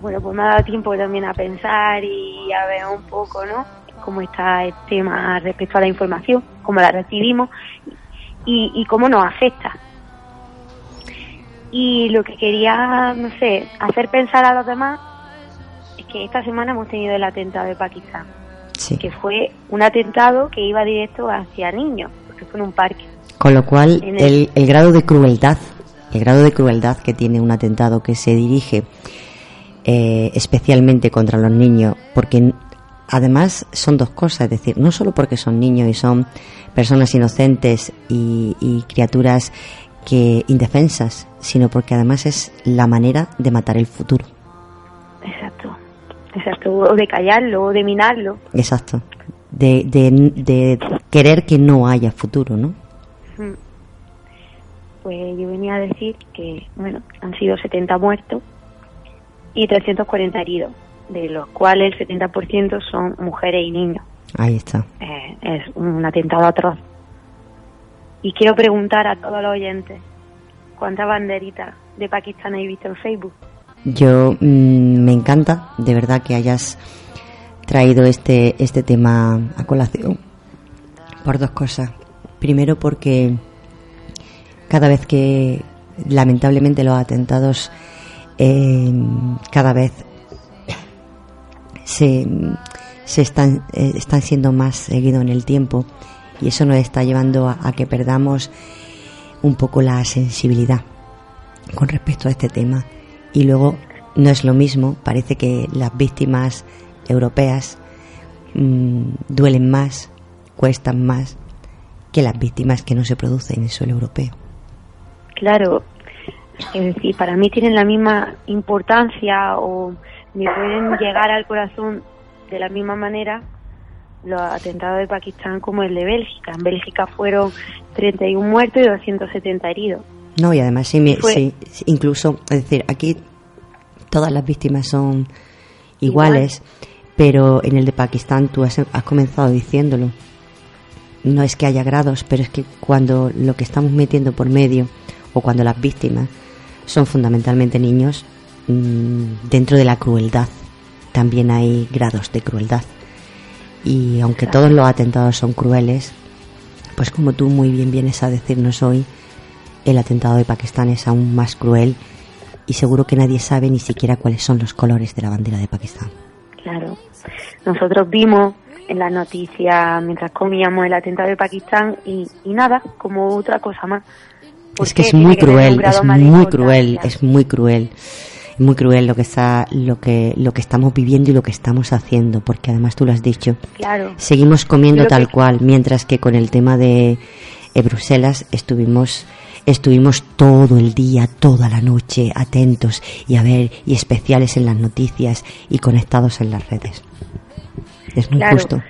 Speaker 10: bueno, pues me ha dado tiempo también a pensar y a ver un poco, ¿no? Cómo está el tema respecto a la información, cómo la recibimos y, y cómo nos afecta. Y lo que quería, no sé, hacer pensar a los demás es que esta semana hemos tenido el atentado de Pakistán,
Speaker 3: Sí.
Speaker 10: que fue un atentado que iba directo hacia niños, porque fue en un parque.
Speaker 3: Con lo cual, el, el grado de crueldad, el grado de crueldad que tiene un atentado que se dirige eh, especialmente contra los niños, porque además son dos cosas, es decir, no solo porque son niños y son personas inocentes y, y criaturas que indefensas, sino porque además es la manera de matar el futuro.
Speaker 10: Exacto, exacto, o de callarlo, o de minarlo.
Speaker 3: Exacto. De, de, de querer que no haya futuro, ¿no?
Speaker 10: Mm. Pues yo venía a decir que, bueno, han sido 70 muertos y 340 heridos, de los cuales el 70% son mujeres y niños.
Speaker 3: Ahí está.
Speaker 10: Eh, es un atentado atroz. Y quiero preguntar a todos los oyentes, ¿cuántas banderitas de Pakistán habéis visto en Facebook?
Speaker 3: Yo mm, me encanta, de verdad, que hayas traído este, este tema a colación por dos cosas. Primero porque cada vez que lamentablemente los atentados eh, cada vez se, se están, eh, están siendo más seguidos en el tiempo y eso nos está llevando a, que perdamos un poco la sensibilidad con respecto a este tema. Y luego no es lo mismo, parece que las víctimas europeas mm, duelen más, cuestan más que las víctimas que no se producen en el suelo europeo.
Speaker 10: Claro, es decir, para mí tienen la misma importancia o me pueden llegar al corazón de la misma manera los atentados de Pakistán como el de Bélgica. En Bélgica fueron 31 muertos y 270 heridos.
Speaker 3: No, y además, sí,
Speaker 10: Fue-
Speaker 3: sí, incluso, es decir, aquí todas las víctimas son iguales, pero en el de Pakistán tú has, has comenzado diciéndolo. No es que haya grados, pero es que cuando lo que estamos metiendo por medio, o cuando las víctimas son fundamentalmente niños, mm, dentro de la crueldad también hay grados de crueldad. Y aunque todos los atentados son crueles, pues como tú muy bien vienes a decirnos hoy, el atentado de Pakistán es aún más cruel y seguro que nadie sabe ni siquiera cuáles son los colores de la bandera de Pakistán.
Speaker 10: Claro. Nosotros vimos en las noticias mientras comíamos el atentado de Pakistán y, y nada, como otra cosa más. ¿Por
Speaker 3: Es que es muy
Speaker 10: que
Speaker 3: cruel, es muy cruel, es muy cruel. Es muy cruel lo que está lo que lo que estamos viviendo y lo que estamos haciendo, porque además tú lo has dicho.
Speaker 10: Claro.
Speaker 3: Seguimos comiendo
Speaker 10: Lo que-
Speaker 3: tal cual, mientras que con el tema de eh, Bruselas estuvimos estuvimos todo el día, toda la noche atentos y a ver y especiales en las noticias y conectados en las redes. Es muy
Speaker 10: Claro.
Speaker 3: justo.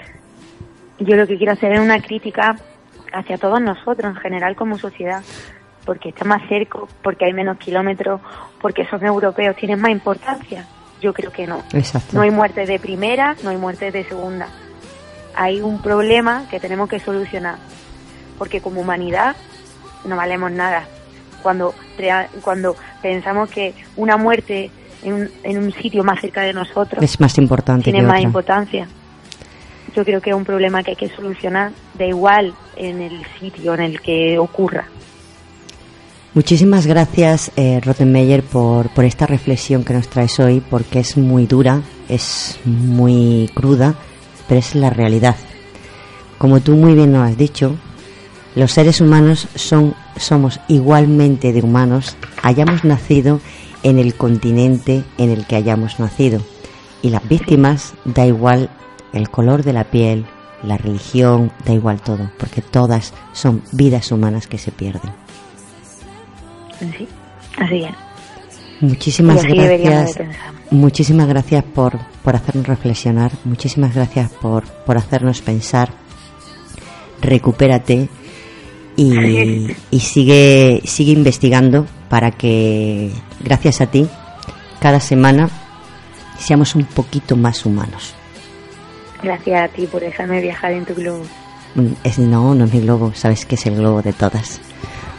Speaker 10: Yo lo que quiero hacer es una crítica hacia todos nosotros en general como sociedad, porque está más cerca, porque hay menos kilómetros, porque son europeos, tienen más importancia. Yo creo que no.
Speaker 3: Exacto.
Speaker 10: No hay muertes de primera, no hay muertes de segunda. Hay un problema que tenemos que solucionar, porque como humanidad no valemos nada. Cuando, cuando pensamos que una muerte en un, en un sitio más cerca de nosotros
Speaker 3: Es más importante
Speaker 10: tiene más
Speaker 3: otra.
Speaker 10: importancia. Yo creo que es un problema que hay que solucionar de igual en el sitio en el que ocurra.
Speaker 3: Muchísimas gracias, eh, Rottenmeier, por, por esta reflexión que nos traes hoy, porque es muy dura, es muy cruda, pero es la realidad. Como tú muy bien nos has dicho, los seres humanos son, somos igualmente de humanos, hayamos nacido en el continente en el que hayamos nacido. Y las víctimas da igual el color de la piel, la religión, da igual todo, porque todas son vidas humanas que se pierden.
Speaker 10: Sí, así es.
Speaker 3: Muchísimas
Speaker 10: así
Speaker 3: gracias.
Speaker 10: de.
Speaker 3: Muchísimas gracias por, por hacernos reflexionar. Muchísimas gracias por, por hacernos pensar. Recupérate y, *laughs* y sigue, sigue investigando para que, gracias a ti, cada semana seamos un poquito más humanos.
Speaker 10: Gracias a ti por dejarme viajar en tu globo.
Speaker 3: Mm, Es, no, no es mi globo, sabes que es el globo de todas.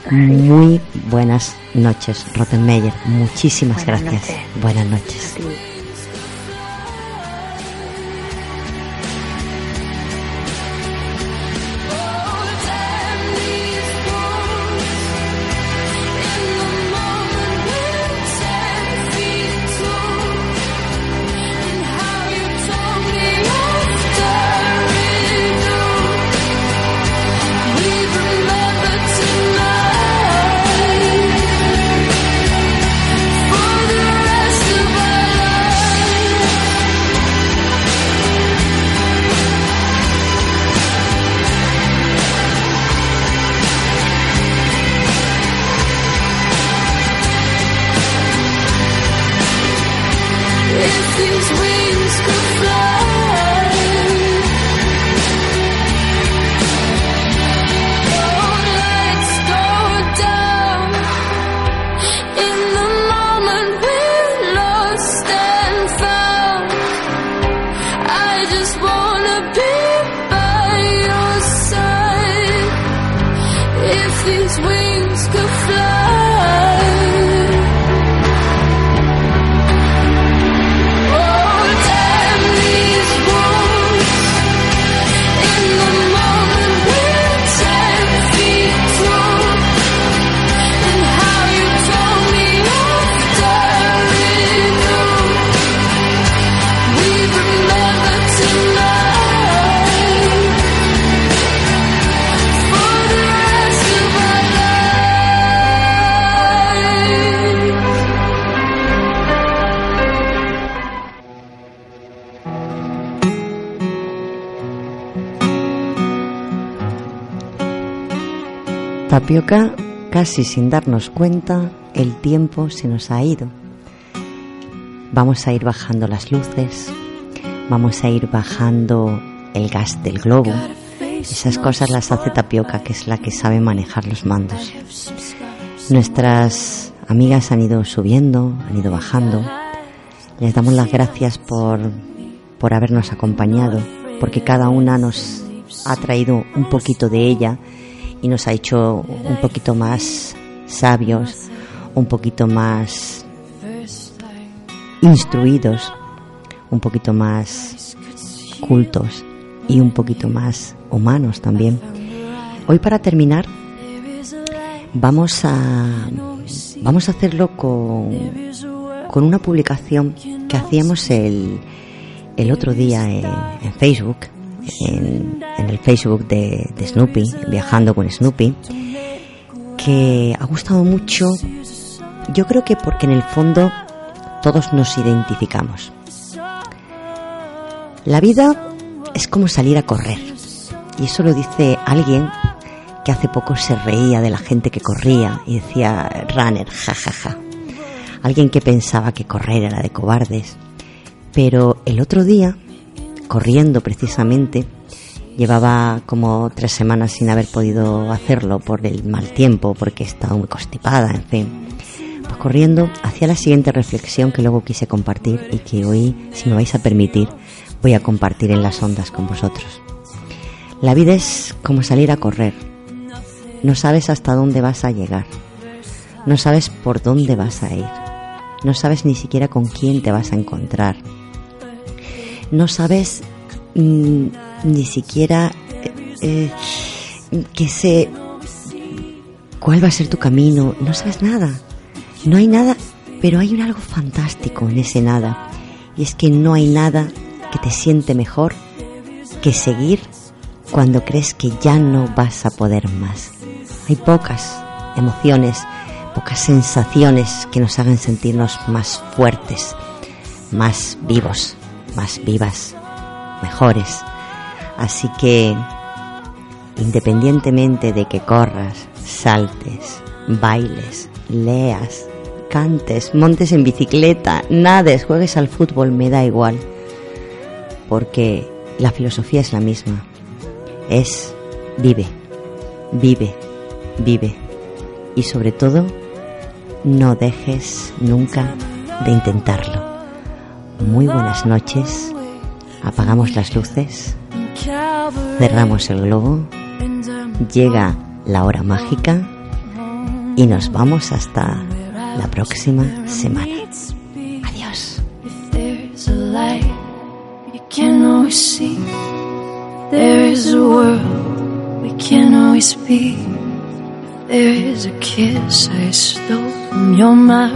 Speaker 3: Muy buenas noches, Rottenmeier. Muchísimas
Speaker 10: Buenas
Speaker 3: gracias.
Speaker 10: noches.
Speaker 3: Buenas noches. Tapioca, casi sin darnos cuenta, el tiempo se nos ha ido. Vamos a ir bajando las luces, vamos a ir bajando el gas del globo. Esas cosas las hace Tapioca, que es la que sabe manejar los mandos. Nuestras amigas han ido subiendo, han ido bajando. Les damos las gracias por, por habernos acompañado, porque cada una nos ha traído un poquito de ella y nos ha hecho un poquito más sabios, un poquito más instruidos, un poquito más cultos y un poquito más humanos también. Hoy para terminar vamos a vamos a hacerlo con, con una publicación que hacíamos el, el otro día en, en Facebook, en, en el Facebook de, Snoopy, Viajando con Snoopy, que ha gustado mucho, yo creo que porque en el fondo todos nos identificamos. La vida es como salir a correr, y eso lo dice alguien que hace poco se reía de la gente que corría y decía runner, jajaja. Ja, ja. Alguien que pensaba que correr era de cobardes. Pero el otro día, corriendo precisamente, llevaba como tres semanas sin haber podido hacerlo por el mal tiempo, porque estaba muy constipada, en fin. Pues corriendo, hacía la siguiente reflexión que luego quise compartir y que hoy, si me vais a permitir, voy a compartir en las ondas con vosotros. La vida es como salir a correr. No sabes hasta dónde vas a llegar. No sabes por dónde vas a ir. No sabes ni siquiera con quién te vas a encontrar. No sabes mm, ni siquiera eh, eh, que sé cuál va a ser tu camino. No sabes nada. No hay nada, pero hay un algo fantástico en ese nada. Y es que no hay nada que te siente mejor que seguir cuando crees que ya no vas a poder más. Hay pocas emociones, pocas sensaciones que nos hagan sentirnos más fuertes, más vivos, más vivas, mejores. Así que, independientemente de que corras, saltes, bailes, leas, cantes, montes en bicicleta, nades, juegues al fútbol, me da igual. Porque la filosofía es la misma. Es vive, vive, vive. Y sobre todo, no dejes nunca de intentarlo. Muy buenas noches. Apagamos las luces. Cerramos el globo. Llega la hora mágica. Y nos vamos hasta la próxima semana. Adiós.
Speaker 2: There's a kiss I stole from your mouth.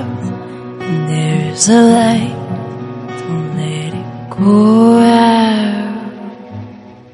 Speaker 2: And there is a light. Wow.